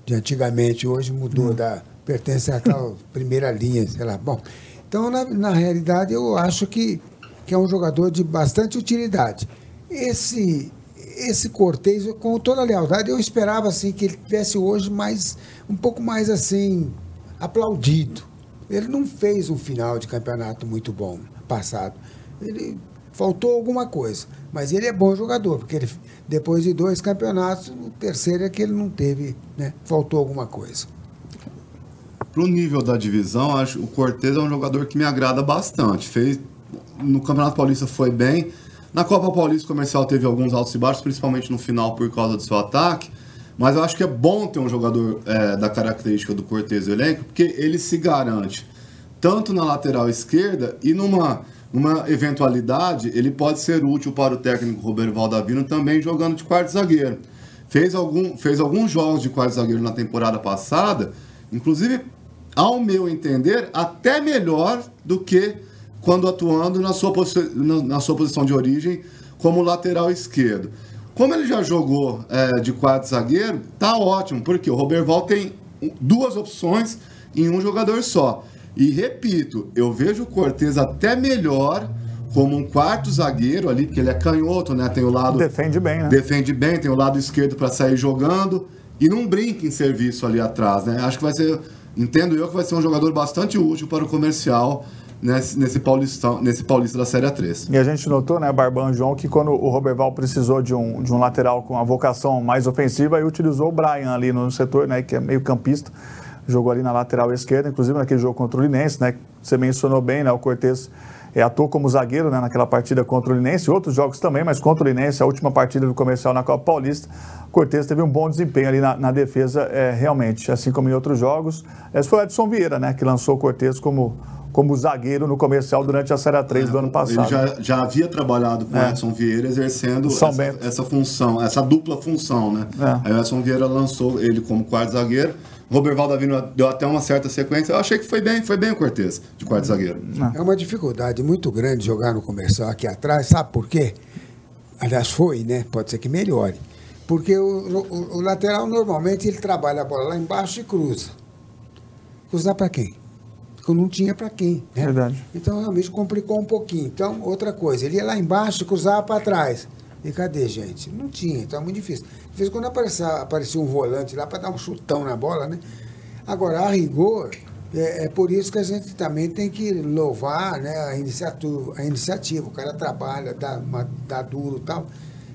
de antigamente, hoje mudou hum. da pertence àquela primeira linha, sei lá. Bom, então na, na realidade eu acho que, que é um jogador de bastante utilidade. Esse esse Cortez, com toda a lealdade, eu esperava assim que ele tivesse hoje mais um pouco mais assim aplaudido. Ele não fez um final de campeonato muito bom passado. Ele faltou alguma coisa, mas ele é bom jogador, porque ele, depois de dois campeonatos, o terceiro é que ele não teve, né? Faltou alguma coisa.
Para o nível da divisão, acho o Cortez é um jogador que me agrada bastante. Fez no Campeonato Paulista foi bem. Na Copa Paulista Comercial teve alguns altos e baixos, principalmente no final por causa do seu ataque. Mas eu acho que é bom ter um jogador é, da característica do Cortez elenco, porque ele se garante tanto na lateral esquerda e numa, numa eventualidade, ele pode ser útil para o técnico Roberto Valdavino também jogando de quarto zagueiro. Fez, algum, fez alguns jogos de quarto zagueiro na temporada passada, inclusive, ao meu entender, até melhor do que quando atuando na sua, na sua posição de origem como lateral esquerdo. Como ele já jogou é, de quarto zagueiro, tá ótimo, porque o Roberval tem duas opções em um jogador só. E repito, eu vejo o Cortez até melhor como um quarto zagueiro ali, porque ele é canhoto, né? Tem o lado.
Defende bem, né?
Defende bem, tem o lado esquerdo para sair jogando. E não brinca em serviço ali atrás, né? Acho que vai ser. Entendo eu que vai ser um jogador bastante útil para o comercial nesse, nesse, Paulistão, nesse Paulista da Série 3.
E a gente notou, né, Barbão e João, que quando o Roberval precisou de um, de um lateral com uma vocação mais ofensiva, aí utilizou o Brian ali no setor, né? Que é meio campista jogou ali na lateral esquerda, inclusive naquele jogo contra o Linense, né? Você mencionou bem, né? O Cortez é, atuou como zagueiro né, naquela partida contra o Linense, outros jogos também, mas contra o Linense, a última partida do comercial na Copa Paulista, Cortez teve um bom desempenho ali na, na defesa, é, realmente, assim como em outros jogos. Esse foi o Edson Vieira, né, que lançou o Cortez como, como zagueiro no comercial durante a Série 3 é, do ano passado.
Ele já, já havia trabalhado com o é. Edson Vieira exercendo essa, essa, função, essa dupla função, né? É. Aí o Edson Vieira lançou ele como quarto zagueiro Robert Valdavino deu até uma certa sequência. Eu achei que foi bem, foi bem o Cortez, de quarto zagueiro.
É uma dificuldade muito grande jogar no comercial aqui atrás. Sabe por quê? Aliás, foi, né? Pode ser que melhore. Porque o, o, o lateral normalmente ele trabalha a bola lá embaixo e cruza. Cruzar para quem? Porque não tinha para quem. Né?
Verdade.
Então realmente complicou um pouquinho. Então, outra coisa, ele ia lá embaixo e cruzava para trás. E cadê, gente? Não tinha, então é muito difícil. De vez em quando aparecia, aparecia um volante lá para dar um chutão na bola, né? Agora, a rigor, é, é, por isso que a gente também tem que louvar né, a, iniciativa, a iniciativa. O cara trabalha, dá, uma, dá duro e tal.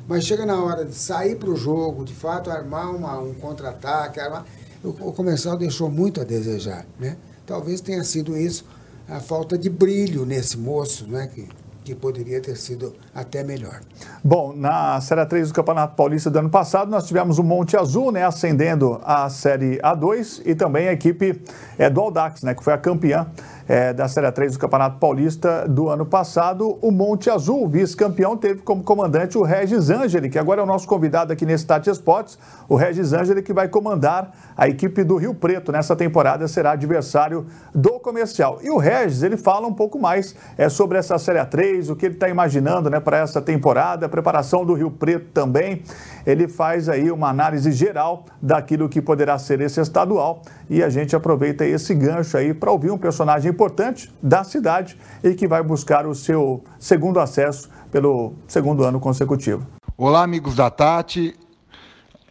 Mas chega na hora de sair para o jogo, de fato, armar uma, um contra-ataque, armar... O, o comercial deixou muito a desejar, né? Talvez tenha sido isso, a falta de brilho nesse moço, né? Que, que poderia ter sido até melhor.
Bom, na Série 3 do Campeonato Paulista do ano passado, nós tivemos o Monte Azul, né, ascendendo a Série A2 e também a equipe é, do Aldax, né, que foi a campeã é, da Série 3 do Campeonato Paulista do ano passado. O Monte Azul, vice-campeão, teve como comandante o Regis Angeli, que agora é o nosso convidado aqui nesse Tati Esportes. O Regis Angeli que vai comandar a equipe do Rio Preto nessa temporada, será adversário do comercial. E o Regis, ele fala um pouco mais é, sobre essa Série 3, o que ele está imaginando né, para essa temporada, a preparação do Rio Preto também. Ele faz aí uma análise geral daquilo que poderá ser esse estadual e a gente aproveita esse gancho aí para ouvir um personagem importante da cidade e que vai buscar o seu segundo acesso pelo segundo ano consecutivo.
Olá, amigos da Tati.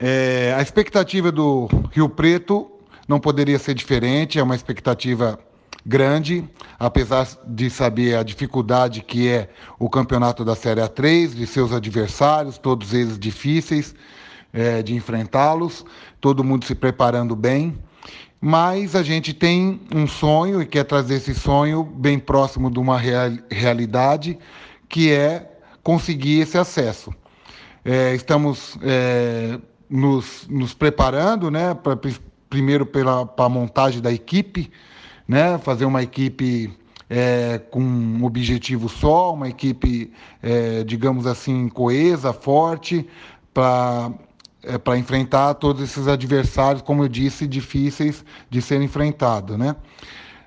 É, a expectativa do Rio Preto não poderia ser diferente, é uma expectativa grande, apesar de saber a dificuldade que é o campeonato da Série A3, de seus adversários, todos eles difíceis é, de enfrentá-los, todo mundo se preparando bem. Mas a gente tem um sonho e quer trazer esse sonho bem próximo de uma real, realidade, que é conseguir esse acesso. É, estamos é, nos, nos, preparando, né, pra, primeiro pela a montagem da equipe, né? fazer uma equipe é, com um objetivo só, uma equipe, é, digamos assim, coesa, forte, para é, para enfrentar todos esses adversários, como eu disse, difíceis de ser enfrentados. Né?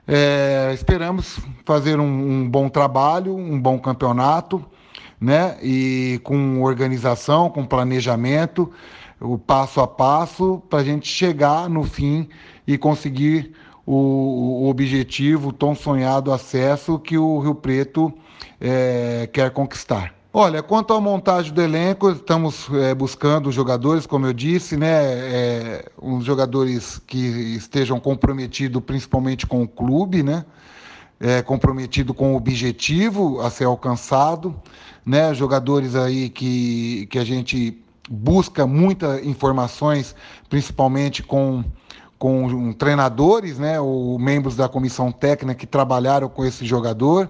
É, esperamos fazer um, um, bom trabalho, um bom campeonato, né? e com organização, com planejamento, o passo a passo, para a gente chegar no fim e conseguir o, o objetivo, o tão sonhado acesso que o Rio Preto é, quer conquistar. Olha, quanto à montagem do elenco, estamos é, buscando jogadores, como eu disse, né, é, uns jogadores que estejam comprometidos principalmente com o clube, né, é, comprometido com o objetivo a ser alcançado, né, jogadores aí que, que a gente busca muitas informações, principalmente com com treinadores, né, ou membros da comissão técnica que trabalharam com esse jogador.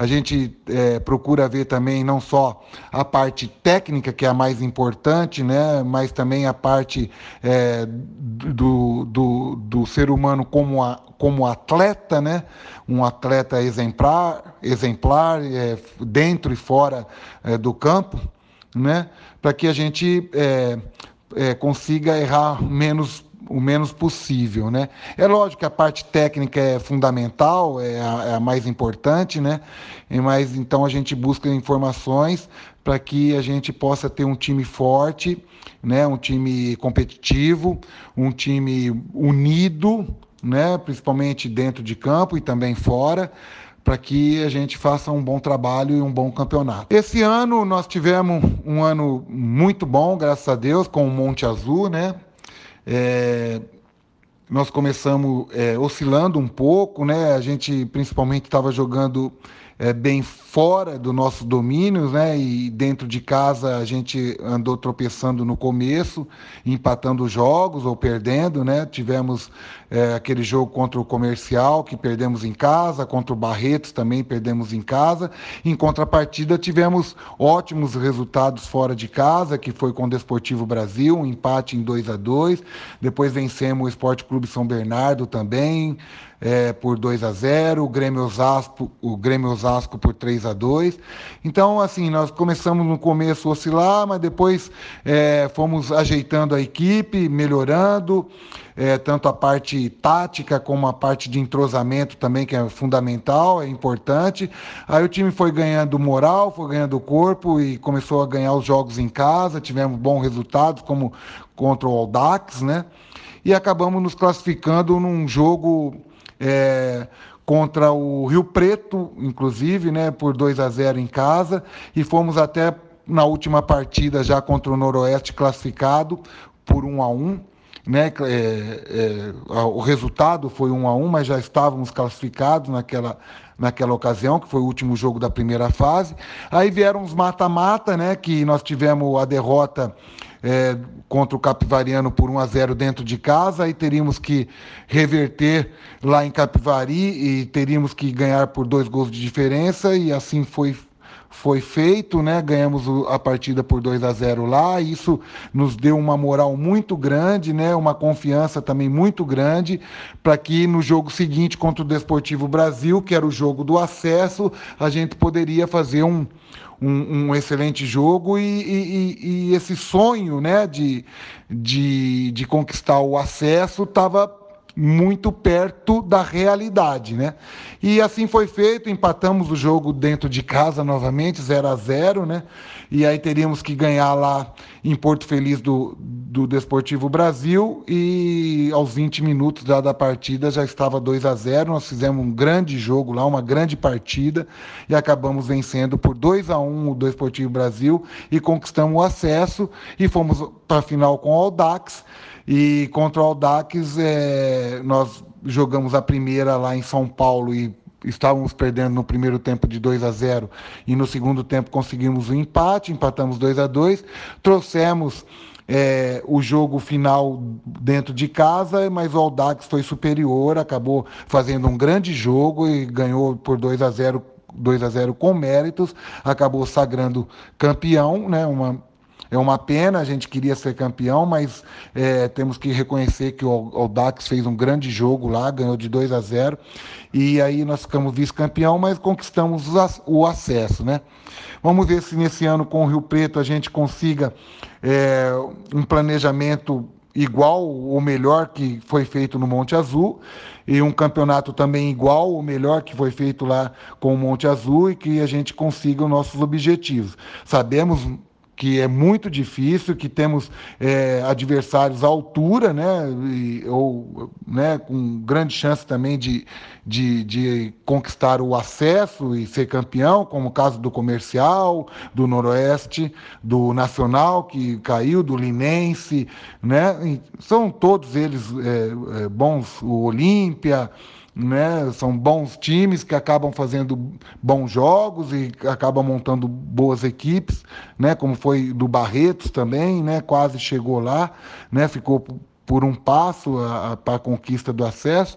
A gente é, procura ver também não só a parte técnica, que é a mais importante, né, mas também a parte é, do, do, do, ser humano como, a, como atleta, né, um atleta exemplar, exemplar é, dentro e fora é, do campo, né, para que a gente é, é, consiga errar menos o menos possível, né? É lógico que a parte técnica é fundamental, é a, é a mais importante, né? Mas então a gente busca informações para que a gente possa ter um time forte, né? Um time competitivo, um time unido, né? Principalmente dentro de campo e também fora para que a gente faça um bom trabalho e um bom campeonato. Esse ano nós tivemos um ano muito bom, graças a Deus, com o Monte Azul, né? É, nós começamos é, oscilando um pouco, né? A gente principalmente estava jogando é, bem fora do nosso domínio, né? E dentro de casa a gente andou tropeçando no começo, empatando jogos ou perdendo, né? Tivemos é, aquele jogo contra o Comercial que perdemos em casa, contra o Barretos também perdemos em casa. Em contrapartida tivemos ótimos resultados fora de casa, que foi com o Desportivo Brasil, um empate em 2 a 2. Depois vencemos o Esporte Clube São Bernardo também é, por 2 a 0, o Grêmio Osasco, o Grêmio Osasco por 3 a 2. Então, assim, nós começamos no começo a oscilar, mas depois é, fomos ajeitando a equipe, melhorando, é, tanto a parte tática como a parte de entrosamento também, que é fundamental, é importante. Aí o time foi ganhando moral, foi ganhando corpo e começou a ganhar os jogos em casa, tivemos bons resultados, como contra o Aldax, né? E acabamos nos classificando num jogo é, contra o Rio Preto, inclusive, né, por 2 a 0 em casa, e fomos até na última partida já contra o Noroeste classificado por 1 a 1 né? É, é, o resultado foi 1 a 1 mas já estávamos classificados naquela, naquela ocasião, que foi o último jogo da primeira fase. Aí vieram os mata-mata, né? que nós tivemos a derrota é, contra o Capivariano por 1 a 0 dentro de casa, aí teríamos que reverter lá em Capivari e teríamos que ganhar por dois gols de diferença, e assim foi, foi feito, né? Ganhamos a partida por 2 a 0 lá. Isso nos deu uma moral muito grande, né? Uma confiança também muito grande para que no jogo seguinte contra o Desportivo Brasil, que era o jogo do acesso, a gente poderia fazer um um, um excelente jogo e, e- e- e esse sonho né, de, de, de conquistar o acesso estava muito perto da realidade, né? E assim foi feito, empatamos o jogo dentro de casa novamente, 0 a 0 né? E aí teríamos que ganhar lá em Porto Feliz do, do Desportivo Brasil e aos 20 minutos já da partida já estava 2 a 0 nós fizemos um grande jogo lá, uma grande partida e acabamos vencendo por 2 a 1 o Desportivo Brasil e conquistamos o acesso e fomos para a final com o Audax e contra o Audax eh, nós jogamos a primeira lá em São Paulo e estávamos perdendo no primeiro tempo de 2 a 0 e no segundo tempo conseguimos o empate, empatamos 2 a 2 trouxemos é, o jogo final dentro de casa, mas o Audax foi superior, acabou fazendo um grande jogo e ganhou por 2 a 0 2 a 0 com méritos, acabou sagrando campeão, né? Uma, é uma pena, a gente queria ser campeão, mas é, temos que reconhecer que o Audax fez um grande jogo lá, ganhou de 2 a 0 e aí nós ficamos vice-campeão, mas conquistamos o o acesso, né? Vamos ver se nesse ano com o Rio Preto a gente consiga é, um planejamento igual ou melhor que foi feito no Monte Azul e um campeonato também igual ou melhor que foi feito lá com o Monte Azul e que a gente consiga os nossos objetivos. Sabemos que é muito difícil, que temos é, adversários à altura, né, e- ou né, com grande chance também de, de, de conquistar o acesso e ser campeão, como o caso do Comercial, do Noroeste, do Nacional, que caiu, do Linense, né, são todos eles é, é, bons, o Olímpia, né? São bons times que acabam fazendo bons jogos e acabam montando boas equipes, né? Como foi do Barretos também, né? Quase chegou lá, né? Ficou por um passo para a conquista do acesso.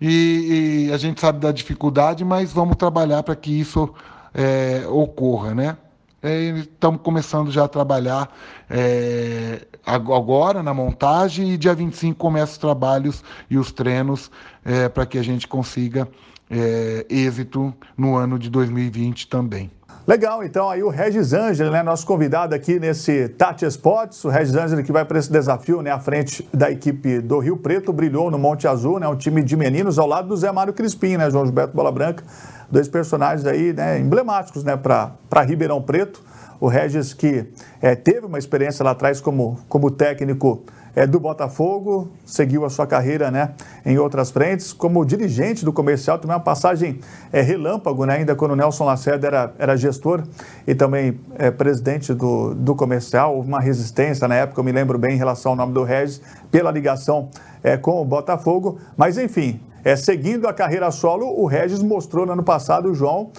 E, e a gente sabe da dificuldade, mas vamos trabalhar para que isso é, ocorra, né? É, Estamos começando já a trabalhar é, ag- agora na montagem e dia 25 começa os trabalhos e os treinos é, para que a gente consiga é, êxito no ano de 2020 também.
Legal, então aí o Regis Ângelo, né, nosso convidado aqui nesse Tati Sports, o Regis Ângelo que vai para esse desafio, né, à frente da equipe do Rio Preto, brilhou no Monte Azul, né, um time de meninos ao lado do Zé Mário Crispim, né, João Gilberto Bola Branca, dois personagens aí, né, emblemáticos, né, para Ribeirão Preto, o Regis que eh, teve uma experiência lá atrás como, como técnico eh, do Botafogo, seguiu a sua carreira né, em outras frentes, como dirigente do comercial, também uma passagem eh, relâmpago, né, ainda quando o Nelson Lacerda era, era gestor e também eh, presidente do, do comercial, houve uma resistência na época, eu me lembro bem em relação ao nome do Regis, pela ligação eh, com o Botafogo, mas enfim, eh, seguindo a carreira solo, o Regis mostrou no ano passado, o João,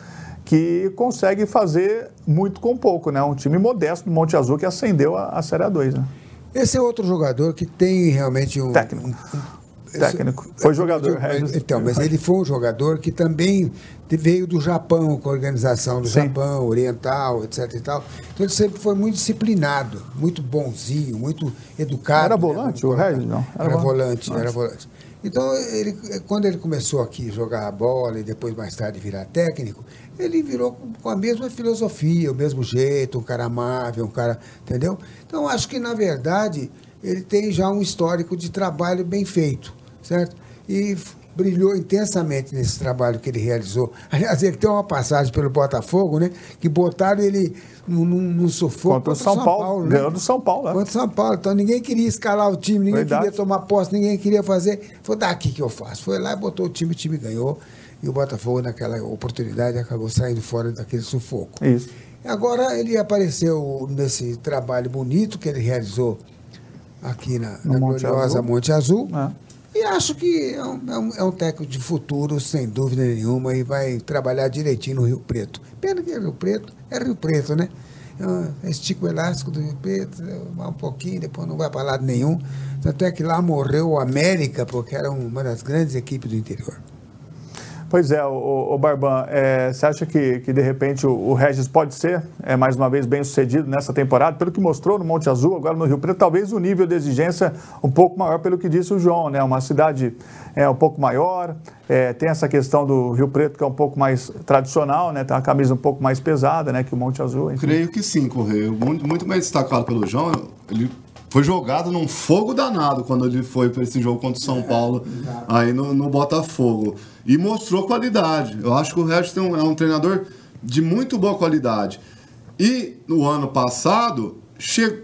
que consegue fazer muito com pouco, né? Um time modesto do Monte Azul que ascendeu a, a Série A2, né?
Esse é outro jogador que tem realmente um.
Técnico.
esse-
Técnico. Foi jogador,
Mas-
Regis.
Então, mas ele foi um jogador que também veio do Japão, com a organização do Japão, oriental, etc e tal. Então ele sempre foi muito disciplinado, muito bonzinho, muito educado.
Era
né?
volante, o Regis, não?
Era, volante, era volante. Então, ele, quando ele começou aqui a jogar a bola e depois mais tarde virar técnico, ele virou com- a mesma filosofia, o mesmo jeito, um cara amável, um cara, entendeu? Então, acho que na verdade ele tem já um histórico de trabalho bem feito, certo? E brilhou intensamente nesse trabalho que ele realizou. Aliás, ele tem uma passagem pelo Botafogo, né? Que botaram ele num, num, sufoco
Contra o São Paulo,
né?
ganhou do São Paulo, né?
Contra o São Paulo. Então ninguém queria escalar o time, ninguém
Verdade.
queria tomar posse, ninguém queria fazer. Foi daqui que eu faço. Foi lá e botou o time, o time ganhou. E o Botafogo, naquela oportunidade, acabou saindo fora daquele sufoco.
Isso.
Agora ele apareceu nesse trabalho bonito que ele realizou aqui na, na
Monte
gloriosa
Azul.
Monte Azul.
É.
E acho que é um, é um- é um técnico de futuro, sem dúvida nenhuma, e vai trabalhar direitinho no Rio Preto. Pena que é Rio Preto, é Rio Preto, né? É, Estica o elástico do Rio Preto, vai um pouquinho, depois não vai para lado nenhum. Tanto é que lá morreu o América, porque era uma das grandes equipes do interior.
Pois é, o, o Barban, é, você acha que, que de repente o, o Regis pode ser, é, mais uma vez, bem sucedido nessa temporada? Pelo que mostrou no Monte Azul, agora no Rio Preto, talvez o nível de exigência um pouco maior, pelo que disse o João, né? Uma cidade é, um pouco maior, é, tem essa questão do Rio Preto que é um pouco mais tradicional, né? Tem uma camisa um pouco mais pesada, né? Que o Monte Azul.
Enfim. Creio que sim, Correio. Muito, muito mais destacado pelo João. Ele foi jogado num fogo danado quando ele foi para esse jogo contra o São Paulo, aí no, no, Botafogo. E mostrou qualidade. Eu acho que o Regis é um treinador de muito boa qualidade. E no ano passado, che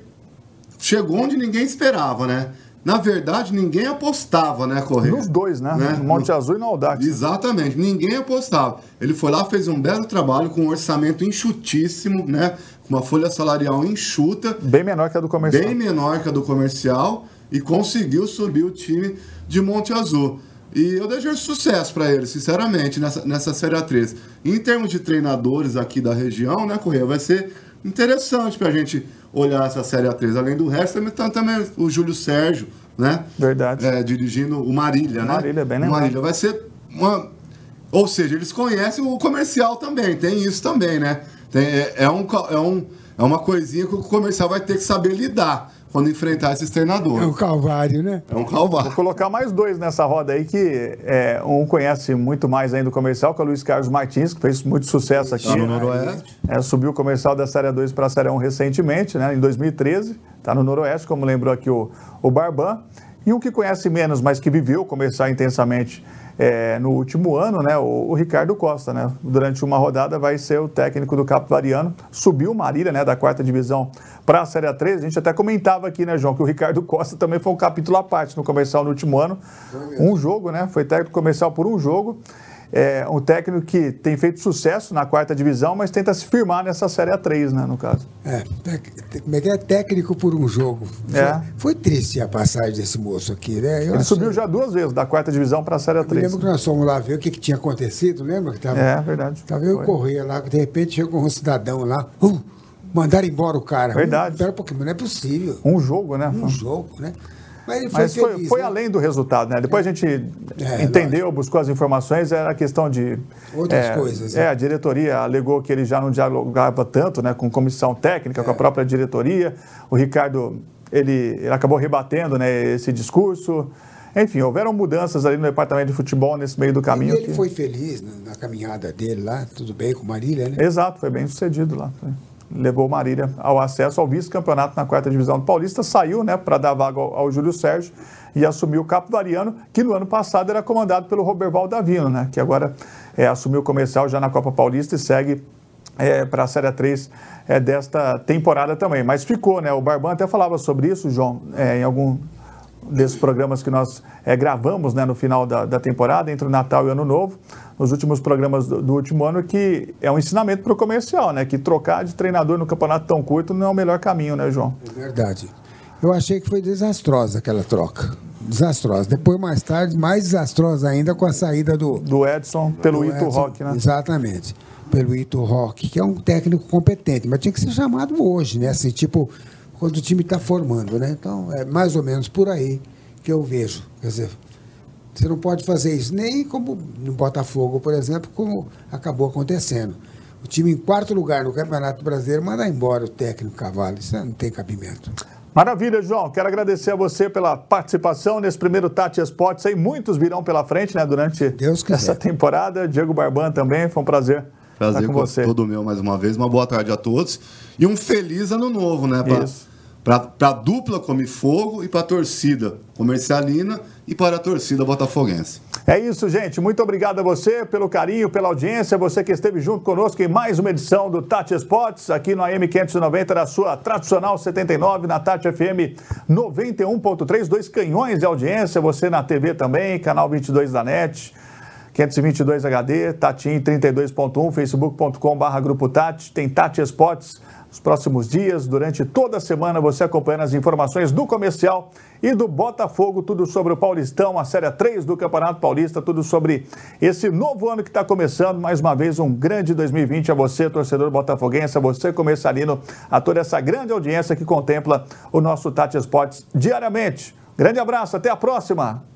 chegou onde ninguém esperava, né? Na verdade, ninguém apostava, né, Correia?
Nos dois, né? né? No Monte. Azul e no Audax.
Exatamente, ninguém apostava. Ele foi lá, fez um belo trabalho com um orçamento enxutíssimo, né? Uma folha salarial enxuta.
Bem menor que a do comercial.
Bem menor que a do comercial e conseguiu subir o time de Monte Azul. E eu desejo sucesso para ele, sinceramente, nessa, nessa Série A3. Em termos de treinadores aqui da região, né, Correia, vai ser interessante para a gente olhar essa Série A3. Além do resto, também tá também o Júlio Sérgio, né?
Verdade.
É, dirigindo o Marília, né?
Marília, bem lembrado.
Marília vai ser uma... Ou seja, eles conhecem o comercial também, tem isso também, né? Tem, é, é, um, é, um, é uma coisinha que o comercial vai ter que saber lidar quando enfrentar esses treinadores.
É um calvário, né?
É um calvário.
Vou colocar mais dois nessa roda aí que é, um conhece muito mais ainda o comercial, que é o Luiz Carlos Martins, que fez muito sucesso aqui. Está
no Noroeste.
É, subiu o comercial da Série 2 para a Série 1 recentemente, né, em 2013. Está no Noroeste, como lembrou aqui o, o Barban. E um que conhece menos, mas que viveu o comercial intensamente é, no último ano, né, o, o, Ricardo Costa, né, durante uma rodada vai ser o técnico do Capivariano, subiu o Marília, né, da quarta divisão para a Série A3, a gente até comentava aqui, né, João, que o Ricardo Costa também foi um capítulo à parte no comercial no último ano, um jogo, né, foi técnico comercial por um jogo, é um técnico que tem feito sucesso na quarta divisão, mas tenta se firmar nessa Série A3, né, no caso.
É, como é que é? Técnico por um jogo. É. Foi, foi triste a passagem desse moço aqui, né?
Eu Ele achei... subiu já duas vezes, da quarta divisão para a Série A3. Eu
lembro que nós fomos lá ver o que, que tinha acontecido, lembra? Que
tava, é, verdade.
Estava eu correr lá, de repente chegou um cidadão lá, uh, mandaram embora o cara.
Verdade.
Um pouquinho, não é possível.
Um jogo, né?
Um jogo, né?
Mas, foi, Mas foi, feliz, foi né? além do resultado, né? Depois a gente é, entendeu, lógico. buscou as informações, era a questão de.
Outras é, coisas.
É, né? a diretoria alegou que ele já não dialogava tanto né, com comissão técnica, é. com a é. própria diretoria. O Ricardo, ele, ele acabou rebatendo né, esse discurso. Enfim, houveram mudanças ali no departamento de futebol nesse meio do caminho.
E ele que... foi feliz na, na, caminhada dele lá, tudo bem com Marília, né?
Exato, foi bem sucedido lá. Foi levou Marília ao acesso ao vice-campeonato na quarta divisão do Paulista, saiu né, para dar vaga ao, ao, Júlio Sérgio e assumiu o Capivariano, que no ano passado era comandado pelo Roberval Davino, né, que agora é, assumiu o comercial já na Copa Paulista e segue é, para a Série 3 é, desta temporada também. Mas ficou, né? O Barban até falava sobre isso, João, é, em algum desses programas que nós é, gravamos né, no final da, da, temporada, entre o Natal e o Ano Novo, nos últimos programas do, do último ano, que é um ensinamento para o comercial, né? Que trocar de treinador no campeonato tão curto não é o melhor caminho, né, João?
É verdade. Eu achei que foi desastrosa aquela troca. Desastrosa. Depois, mais tarde, mais desastrosa ainda com a saída do...
Do Edson pelo do Ito Edson, Rock, né?
Exatamente. Pelo Ito Rock, que é um técnico competente, mas tinha que ser chamado hoje, né? Assim, tipo quando o time está formando, né? Então, é mais ou menos por aí que eu vejo. Quer dizer, você não pode fazer isso nem como no Botafogo, por exemplo, como acabou acontecendo. O time em quarto lugar no Campeonato Brasileiro manda embora o técnico Cavalo. Isso não tem cabimento.
Maravilha, João. Quero agradecer a você pela participação nesse primeiro Tati Esportes. Aí muitos virão pela frente, né, durante essa temporada. Diego Barban também, foi um prazer.
Prazer
estar com você.
todo meu mais uma vez. Uma boa tarde a todos e um feliz ano novo, né? Pra, Isso para a dupla Come Fogo e para a torcida comercialina e para a torcida botafoguense.
É isso, gente. Muito obrigado a você pelo carinho, pela audiência, você que esteve junto conosco em mais uma edição do Tati Spots, aqui no AM 590 da sua tradicional 79, na Tati FM 91.3, dois canhões de audiência, você na TV também, canal 22 da NET. 522 HD, Tatim 32.1, facebook.com.br Grupo Tati, tem Tati Spots nos próximos dias, durante toda a semana, você acompanhando as informações do comercial e do Botafogo, tudo sobre o Paulistão, a Série 3 do Campeonato Paulista, tudo sobre esse novo ano que está começando. Mais uma vez, um grande 2020 a você, torcedor botafoguense, a você, comercialino, a toda essa grande audiência que contempla o nosso Tati Esportes diariamente. Grande abraço, até a próxima!